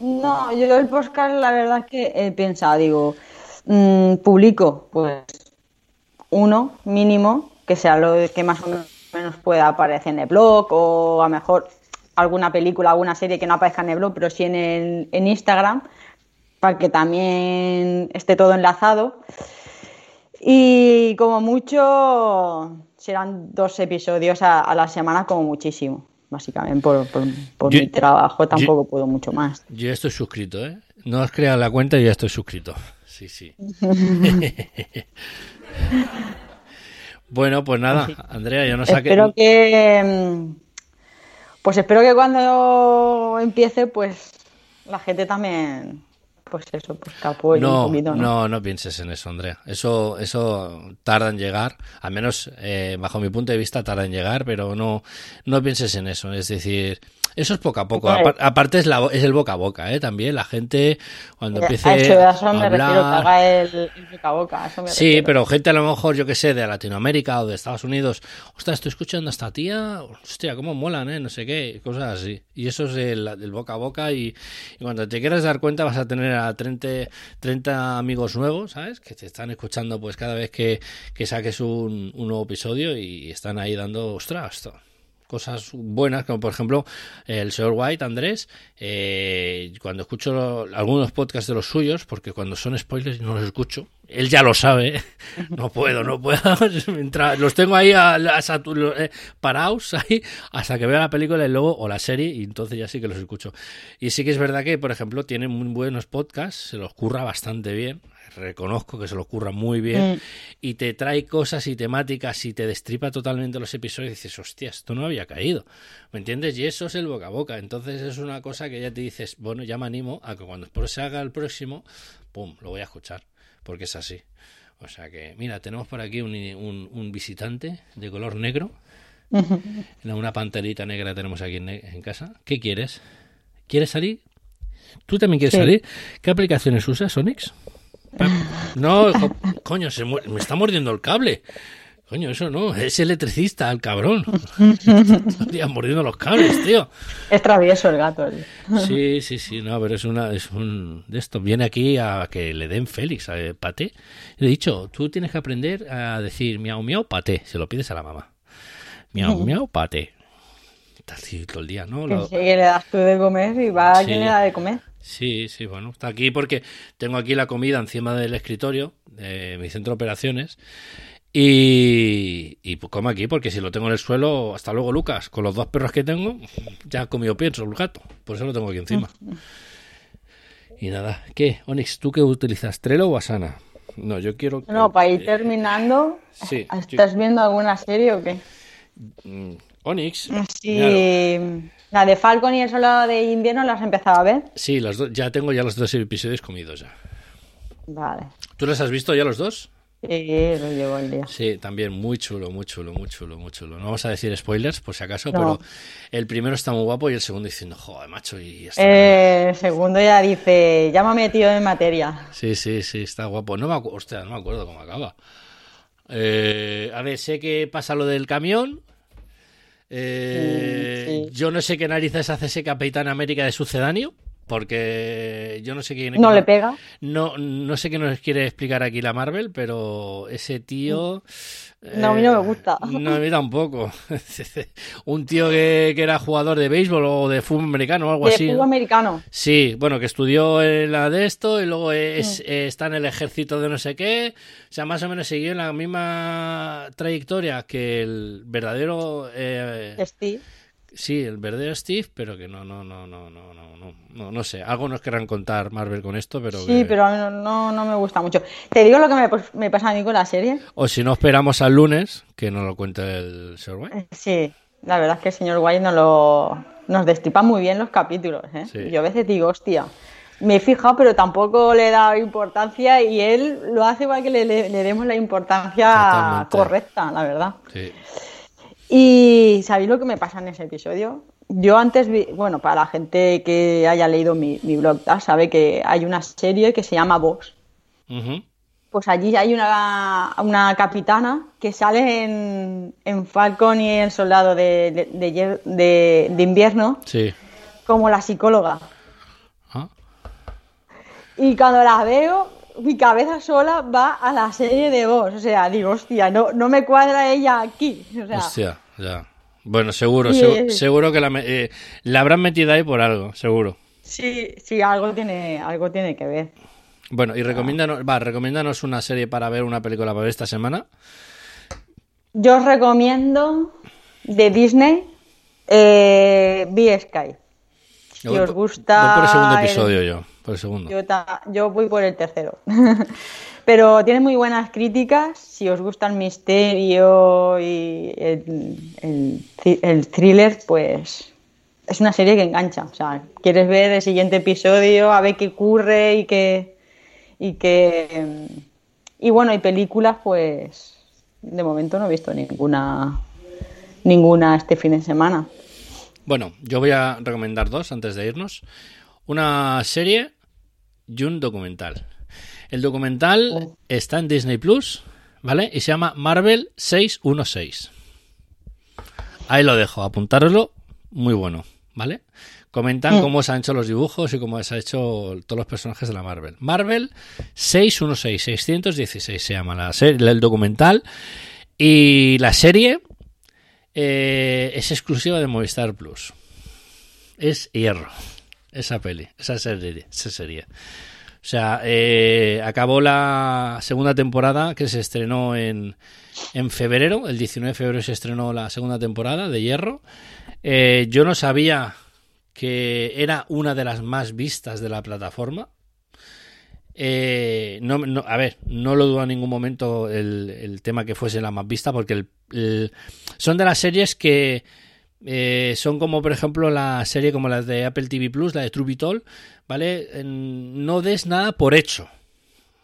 No, yo el podcast la verdad es que he pensado, digo, mm, publico pues uno mínimo, que sea lo que más o menos pueda aparecer en el blog o a lo mejor alguna película, alguna serie que no aparezca en el blog, pero sí en, el, en Instagram, para que también esté todo enlazado. Y como mucho serán dos episodios a, a la semana como muchísimo, básicamente por, por- por Yo- mi trabajo yo- tampoco puedo mucho más. Yo estoy suscrito, ¿eh? No has creado la cuenta y ya estoy suscrito. Sí, sí. bueno, pues nada, Andrea, yo no saqué. Espero que. Pues espero que cuando empiece, pues la gente también. Pues eso, pues apoye No, poquito, ¿no? no, no pienses en eso, Andrea. Eso, eso tarda en llegar, al menos eh, bajo mi punto de vista tarda en llegar, pero no, no pienses en eso. Es decir, eso es poco a poco. Aparte es, la, es el boca a boca, ¿eh? También la gente cuando empiece a eso, a me refiero, que hablar- haga el, el boca a boca. eso me Sí, refiero. pero gente a lo mejor, yo que sé, de Latinoamérica o de Estados Unidos, ostras, estoy escuchando a esta tía, hostia, cómo molan, ¿eh? No sé qué, cosas así. Y eso es el, el boca a boca y, y cuando te quieras dar cuenta vas a tener a 30, 30 amigos nuevos, ¿sabes? Que te están escuchando pues cada vez que, que saques un, un nuevo episodio y están ahí dando, ostras, cosas buenas, como por ejemplo el señor White, Andrés, eh, cuando escucho algunos podcasts de los suyos, porque cuando son spoilers no los escucho, él ya lo sabe, no puedo, no puedo, Mientras- los tengo ahí a, eh, parados ahí hasta que vea la película y luego, o la serie, y entonces ya sí que los escucho. Y sí que es verdad que, por ejemplo, tiene muy buenos podcasts, se los curra bastante bien, reconozco que se los curra muy bien, Mm. y te trae cosas y temáticas y te destripa totalmente los episodios y dices, hostia, esto no había caído. ¿Me entiendes? Y eso es el boca a boca. Entonces es una cosa que ya te dices, bueno, ya me animo a que cuando después se haga el próximo, pum, lo voy a escuchar. Porque es así. O sea que, mira, tenemos por aquí un, un- un visitante de color negro. Una panterita negra tenemos aquí en, en casa. ¿Qué quieres? ¿Quieres salir? ¿Tú también quieres Sí. salir? ¿Qué aplicaciones usas, Onix? Pa- No, co- coño, se me está mordiendo el cable. Coño, eso no, es electricista, el cabrón. Tía, mordiendo los cables, tío. Es travieso el gato. el- Sí, sí, sí, no, pero es una, es un de esto. Viene aquí a que le den Félix, a paté. Le he dicho, tú tienes que aprender a decir miau, miau, paté. Se lo pides a la mamá. Miau, miau, paté. Está así todo el día, ¿no? Lo- sí, que le das tú de comer y va a Sí. quien le da de comer. Sí, sí, bueno, está aquí porque tengo aquí la comida encima del escritorio de mi centro de operaciones y, y pues come aquí porque si lo tengo en el suelo, hasta luego Lucas, con los dos perros que tengo, ya ha comido pienso el gato, por eso lo tengo aquí encima. Y nada, ¿qué? Onix, ¿tú qué utilizas? ¿Trello o Asana? No, yo quiero... que- No, para ir terminando, Sí, ¿estás viendo alguna serie o qué? Mm, Onix, Sí, claro. la de Falcon y el Soldado de Invierno las has empezado a ver. Sí, los dos, ya tengo ya los dos episodios comidos ya. Vale. ¿Tú los has visto ya los dos? Lo llevo al día. Sí, también muy chulo, muy chulo, muy chulo, muy chulo. No vamos a decir spoilers, por si acaso, No. pero el primero está muy guapo y el segundo diciendo, joder, macho, y está... Eh, el segundo ya dice, ya me he metido en materia. Sí, sí, sí, está guapo. No me hostia, no me acuerdo cómo acaba. Eh, a ver, sé que pasa lo del camión. Eh, Mm, sí. Yo no sé qué narices hace ese Capitán América de sucedáneo, porque yo no sé quién No le pega. No, no sé qué nos quiere explicar aquí la Marvel, pero ese tío. No, a mí no me gusta. No, a mí tampoco. Un tío que, que era jugador de béisbol o de fútbol americano o algo De así. fútbol ¿no? americano. Sí, bueno, que estudió en la de esto y luego es, Mm. eh, está en el ejército de no sé qué. O sea, más o menos siguió la misma trayectoria que el verdadero. eh, Steve. Sí, el verdadero Steve, pero que no, no, no, no, no, no, no, no, no sé. Algo nos querrán contar Marvel con esto, pero. Sí, que- pero a mí no, no, no me gusta mucho. Te digo lo que me, pues, me pasa a mí con la serie. O si no, esperamos al lunes que nos lo cuente el señor White. Eh, Sí, la verdad es que el señor White nos, lo, nos destripa muy bien los capítulos. ¿eh? Sí. Yo a veces digo, hostia, me he fijado, pero tampoco le he dado importancia y él lo hace para que le, le- le demos la importancia Totalmente. correcta, la verdad. Sí. Y ¿sabéis lo que me pasa en ese episodio? Yo antes vi, bueno, para la gente que haya leído mi, mi blog, sabe que hay una serie que se llama Vox. Pues allí hay una, una capitana que sale en, en Falcon y el Soldado de, de, de invierno Sí. como la psicóloga. Ah, Y cuando la veo, mi cabeza sola va a la serie de Vox. O sea, digo, hostia, no, no me cuadra ella aquí. O sea, Hostia, ya. Bueno, seguro, Y, segu- eh, seguro que la, eh, la habrán metido ahí por algo, seguro. sí, sí, algo tiene, algo tiene que ver. Bueno, y recomiéndanos, va, recomiéndanos una serie para ver, una película para ver esta semana. Yo os recomiendo de Disney eh, Be Sky. Si os gusta. voy por el segundo el- episodio yo, por el segundo. Yo, ta- yo voy por el tercero. Pero tiene muy buenas críticas. Si os gusta el misterio y el, el el thriller, pues es una serie que engancha. O sea, quieres ver el siguiente episodio, a ver qué ocurre y qué. Y que. Y bueno, y películas, pues. De momento no he visto ninguna. Ninguna este fin de semana. Bueno, yo voy a recomendar dos antes de irnos. Una serie y un documental. El documental Oh. está en Disney Plus, ¿vale? Y se llama Marvel 616. Ahí lo dejo, apuntároslo, muy bueno, ¿vale? Comentan Mm. cómo se han hecho los dibujos y cómo se han hecho todos los personajes de la Marvel. Marvel 616, 616 se llama la serie, el documental. Y la serie eh, es exclusiva de Movistar Plus. Es hierro. Esa peli, esa serie. Esa serie. O sea, eh, acabó la segunda temporada que se estrenó en, en febrero. El 19 de febrero se estrenó la segunda temporada de Hierro. Eh, yo no sabía que era una de las más vistas de la plataforma. Eh, no, a ver, no lo dudo en ningún momento el, el tema que fuese la más vista, porque el- son de las series que eh, son como, por ejemplo, la serie como las de Apple TV Plus, la de True Vitol, ¿vale? No des nada por hecho.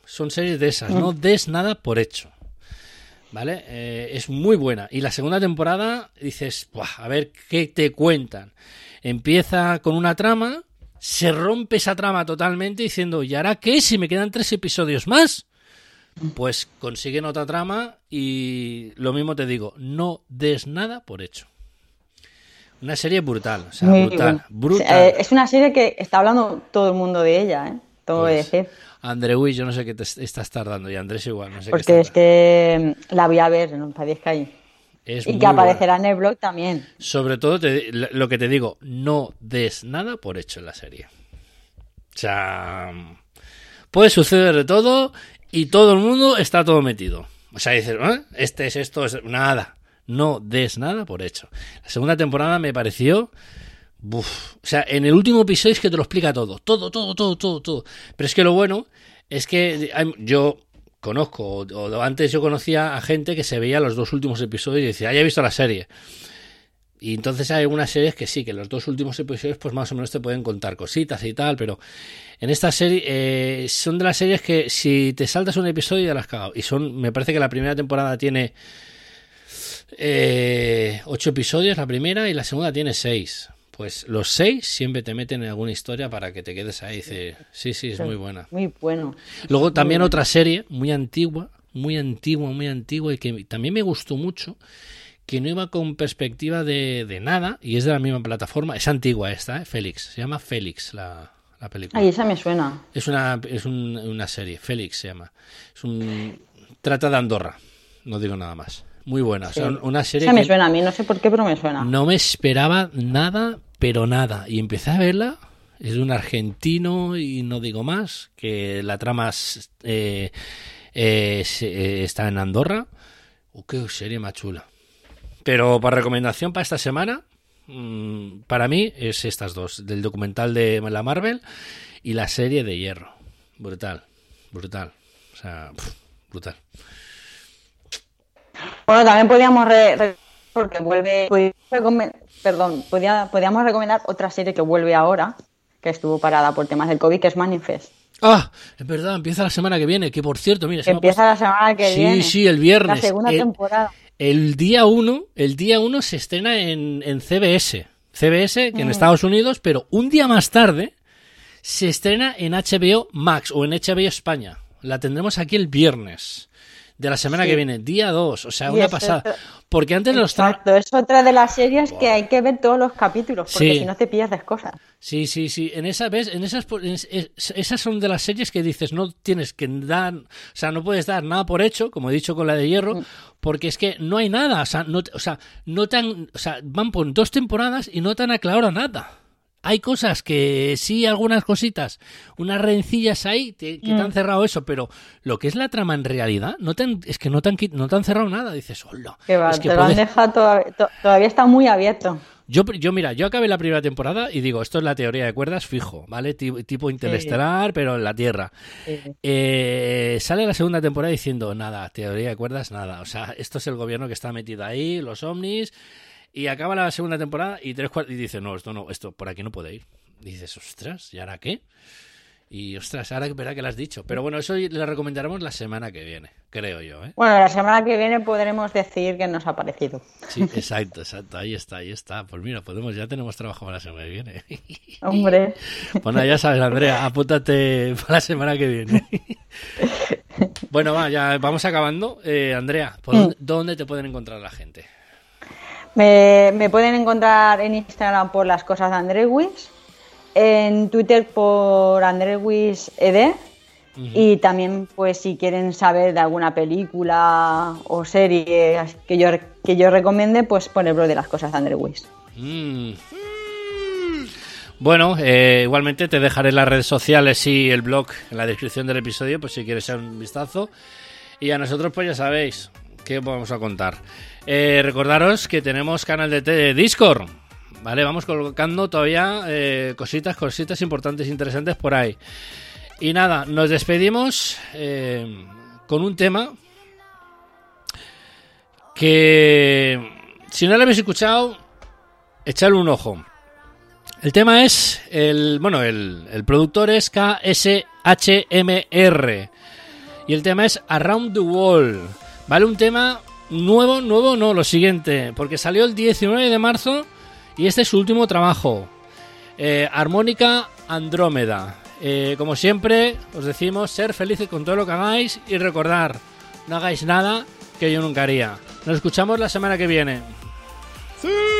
Son series de esas, no des nada por hecho. ¿Vale? Eh, es muy buena. Y la segunda temporada dices, "Buah, a ver qué te cuentan. Empieza con una trama, se rompe esa trama totalmente diciendo, ¿y ahora qué? Si me quedan tres episodios más. Pues consiguen otra trama y lo mismo te digo, no des nada por hecho. Una serie brutal, o sea, brutal, brutal. Eh, es una serie que está hablando todo el mundo de ella, ¿eh? Tengo Pues, que decir. Andreu, yo no sé qué te est- estás tardando y Andrés igual, no sé qué Porque es que la voy a ver que hay. es Y que buena. aparecerá en el blog también. Sobre todo te- lo que te digo, no des nada por hecho en la serie. O sea, puede suceder de todo y todo el mundo está todo metido. O sea, dices, "¿Eh? este es esto, es nada. No des nada por hecho. La segunda temporada me pareció... O sea, en el último episodio es que te lo explica todo. Todo, todo, todo, todo, todo. Pero es que lo bueno es que yo conozco, o, antes yo conocía a gente que se veía los dos últimos episodios y decía, ah, ya he visto la serie. Y entonces hay algunas series que sí, que los dos últimos episodios pues más o menos te pueden contar cositas y tal, pero en esta serie eh, son de las series que si te saltas un episodio ya las has. Y son, me parece que la primera temporada tiene eh, ocho episodios, la primera, y la segunda tiene seis. Pues los seis siempre te meten en alguna historia para que te quedes ahí. Dice, sí, sí, es muy buena. Muy bueno. Luego también bueno. otra serie muy antigua, muy antigua, muy antigua y que también me gustó mucho, que no iba con perspectiva de, de nada y es de la misma plataforma. Es antigua esta, ¿eh? Félix. Se llama Félix la, la película. Ay, esa me suena. Es una, es un- una serie, Félix se llama. Es un, trata de Andorra, no digo nada más. Muy buena, o sea, Sí. una serie Esa me que suena a mí, no sé por qué, pero me suena. no me esperaba nada, pero nada. Y empecé a verla. Es de un argentino y no digo más, que la trama es, eh, eh, está en Andorra. Uh, qué serie más chula. Pero para recomendación para esta semana, mm, para mí es estas dos, del documental de la Marvel y la serie de Hierro. Brutal, brutal. O sea, brutal. Bueno, también podíamos re- re- porque vuelve, podíamos perdón, podía- podíamos recomendar otra serie que vuelve ahora, que estuvo parada por temas del COVID, que es Manifest. Ah, es verdad, empieza la semana que viene, que por cierto, mira, se me empieza la semana que Sí, viene. sí, el viernes. La segunda El- temporada. El día 1, el día 1 se estrena en, en CBS. CBS, que en Mm. Estados Unidos, pero un día más tarde se estrena en HBO Max o en HBO España. La tendremos aquí el viernes de la semana Sí. que viene, día 2, o sea, Y una pasada. otra- Porque antes los tra- Exacto, es otra de las series que hay que ver todos los capítulos, porque Sí. si no te pierdes cosas. Sí, sí, sí. En esa ves, en esas, en es- es- esas son de las series que dices no tienes que dar, o sea, no puedes dar nada por hecho, como he dicho con la de Hierro, Mm. porque es que no hay nada, o sea, no, o sea, no tan, o sea, van por dos temporadas y no te han aclarado nada. Hay cosas que sí, algunas cositas, unas rencillas ahí te- que te han Mm. cerrado eso, pero lo que es la trama en realidad, no te han- es que no te han, no te han cerrado nada. Dices, hola. Es que te lo han dejado todavía, to- todavía está muy abierto. yo, yo, mira, yo acabé la primera temporada y digo, esto es la teoría de cuerdas fijo, ¿vale? Ti- Tipo, interestelar, pero en la Tierra. Sí. Eh, sale la segunda temporada diciendo, nada, teoría de cuerdas, nada. O sea, esto es el gobierno que está metido ahí, los ovnis. Y acaba la segunda temporada y tres cuartos y dice, no, esto no, esto por aquí no puede ir. Y dices, ostras, ¿y ahora qué? Y ostras, ahora verá que lo has dicho. Pero bueno, eso le recomendaremos la semana que viene, creo yo, ¿eh? Bueno, la semana que viene podremos decir qué nos ha parecido. Sí, exacto, exacto. Ahí está, ahí está. Pues mira, podemos, ya tenemos trabajo para la semana que viene. Hombre, Bueno, ya sabes, Andrea, apúntate para la semana que viene. Bueno, va, ya vamos acabando. Eh, Andrea, ¿por dónde, dónde te pueden encontrar la gente? Me, me pueden encontrar en Instagram por las cosas de Andrewis, en Twitter por Andrewis ED y también pues si quieren saber de alguna película o serie que yo, que yo recomiende, pues por el blog de las cosas de Andrewis. Mm. Bueno, eh, igualmente te dejaré las redes sociales y el blog en la descripción del episodio, pues si quieres echar un vistazo. Y a nosotros, pues ya sabéis qué vamos a contar. Eh, recordaros que tenemos canal de, de Discord. Vale, vamos colocando todavía eh, cositas, cositas importantes, interesantes por ahí. Y nada, nos despedimos eh, con un tema que si no lo habéis escuchado, echadle un ojo. El tema es, el bueno, el, el productor es KSHMR y el tema es Around the Wall. Vale, un tema nuevo, nuevo no, lo siguiente, porque salió el 19 de marzo y este es su último trabajo. Eh, Armónica Andrómeda. Eh, como siempre, os decimos ser felices con todo lo que hagáis y recordar, no hagáis nada que yo nunca haría. Nos escuchamos la semana que viene. Step